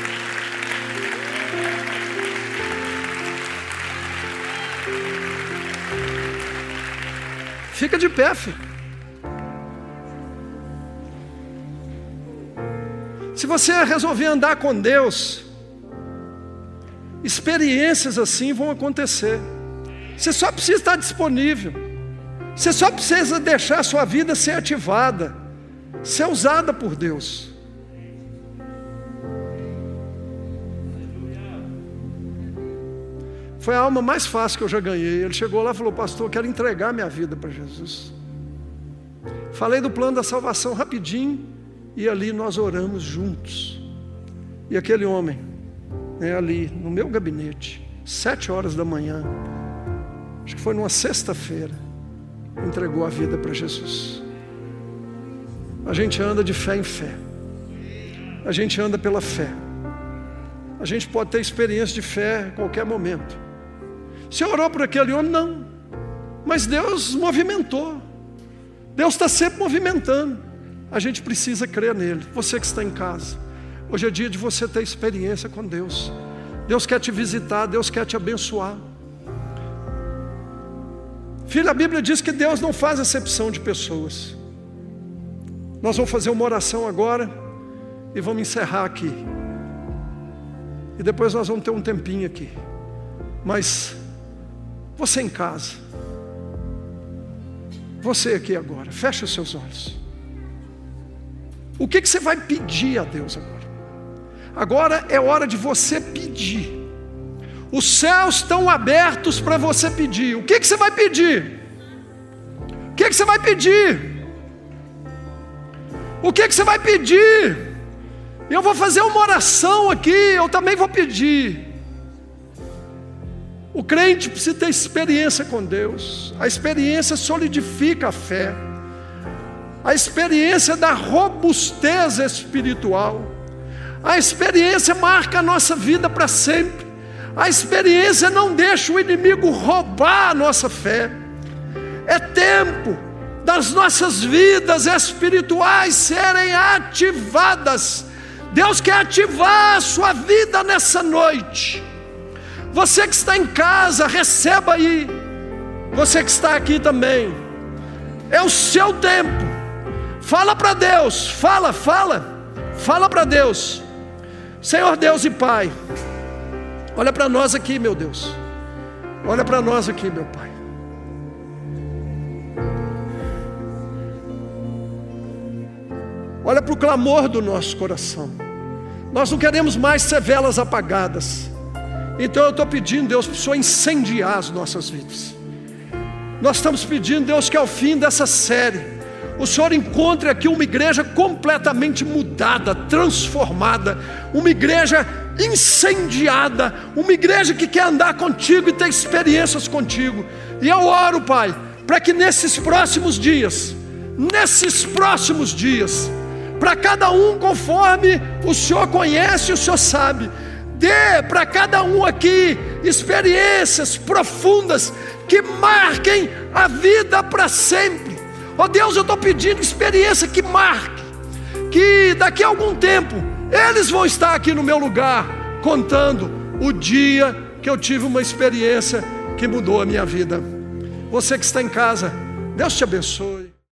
Fica de pé, filho. Se você resolver andar com Deus, experiências assim vão acontecer. Você só precisa estar disponível. Você só precisa deixar a sua vida ser ativada, ser usada por Deus. Foi a alma mais fácil que eu já ganhei. Ele chegou lá e falou: Pastor, eu quero entregar minha vida para Jesus. Falei do plano da salvação rapidinho e ali nós oramos juntos. E aquele homem, né, ali no meu gabinete, sete horas da manhã, acho que foi numa sexta-feira, entregou a vida para Jesus. A gente anda de fé em fé. A gente anda pela fé. A gente pode ter experiência de fé em qualquer momento. Você orou por aquele homem? Não. Mas Deus movimentou. Deus está sempre movimentando. A gente precisa crer nele. Você que está em casa. Hoje é dia de você ter experiência com Deus. Deus quer te visitar, Deus quer te abençoar. Filho, a Bíblia diz que Deus não faz acepção de pessoas. Nós vamos fazer uma oração agora e vamos encerrar aqui. E depois nós vamos ter um tempinho aqui. Mas você em casa. Você aqui agora, feche os seus olhos. O que, que você vai pedir a Deus agora? Agora é hora de você pedir. Os céus estão abertos para você pedir. O que, que você vai pedir? O que, que você vai pedir? O que, que você vai pedir? Eu vou fazer uma oração aqui, eu também vou pedir. O crente precisa ter experiência com Deus. A experiência solidifica a fé. A experiência da robustez espiritual. A experiência marca a nossa vida para sempre. A experiência não deixa o inimigo roubar a nossa fé. É tempo das nossas vidas espirituais serem ativadas. Deus quer ativar a sua vida nessa noite. Você que está em casa, receba aí. Você que está aqui também. É o seu tempo. Fala para Deus, fala, fala. Fala para Deus. Senhor Deus e Pai. Olha para nós aqui, meu Deus. Olha para nós aqui, meu Pai. Olha para o clamor do nosso coração. Nós não queremos mais ser velas apagadas. Então eu estou pedindo, Deus, para o Senhor incendiar as nossas vidas. Nós estamos pedindo, Deus, que ao fim dessa série, o Senhor encontre aqui uma igreja completamente mudada, transformada, uma igreja incendiada, uma igreja que quer andar contigo e ter experiências contigo. E eu oro, Pai, para que nesses próximos dias, nesses próximos dias, para cada um conforme o Senhor conhece, o Senhor sabe. Dê para cada um aqui experiências profundas que marquem a vida para sempre. Ó oh Deus, eu estou pedindo experiência que marque, que daqui a algum tempo eles vão estar aqui no meu lugar contando o dia que eu tive uma experiência que mudou a minha vida. Você que está em casa, Deus te abençoe.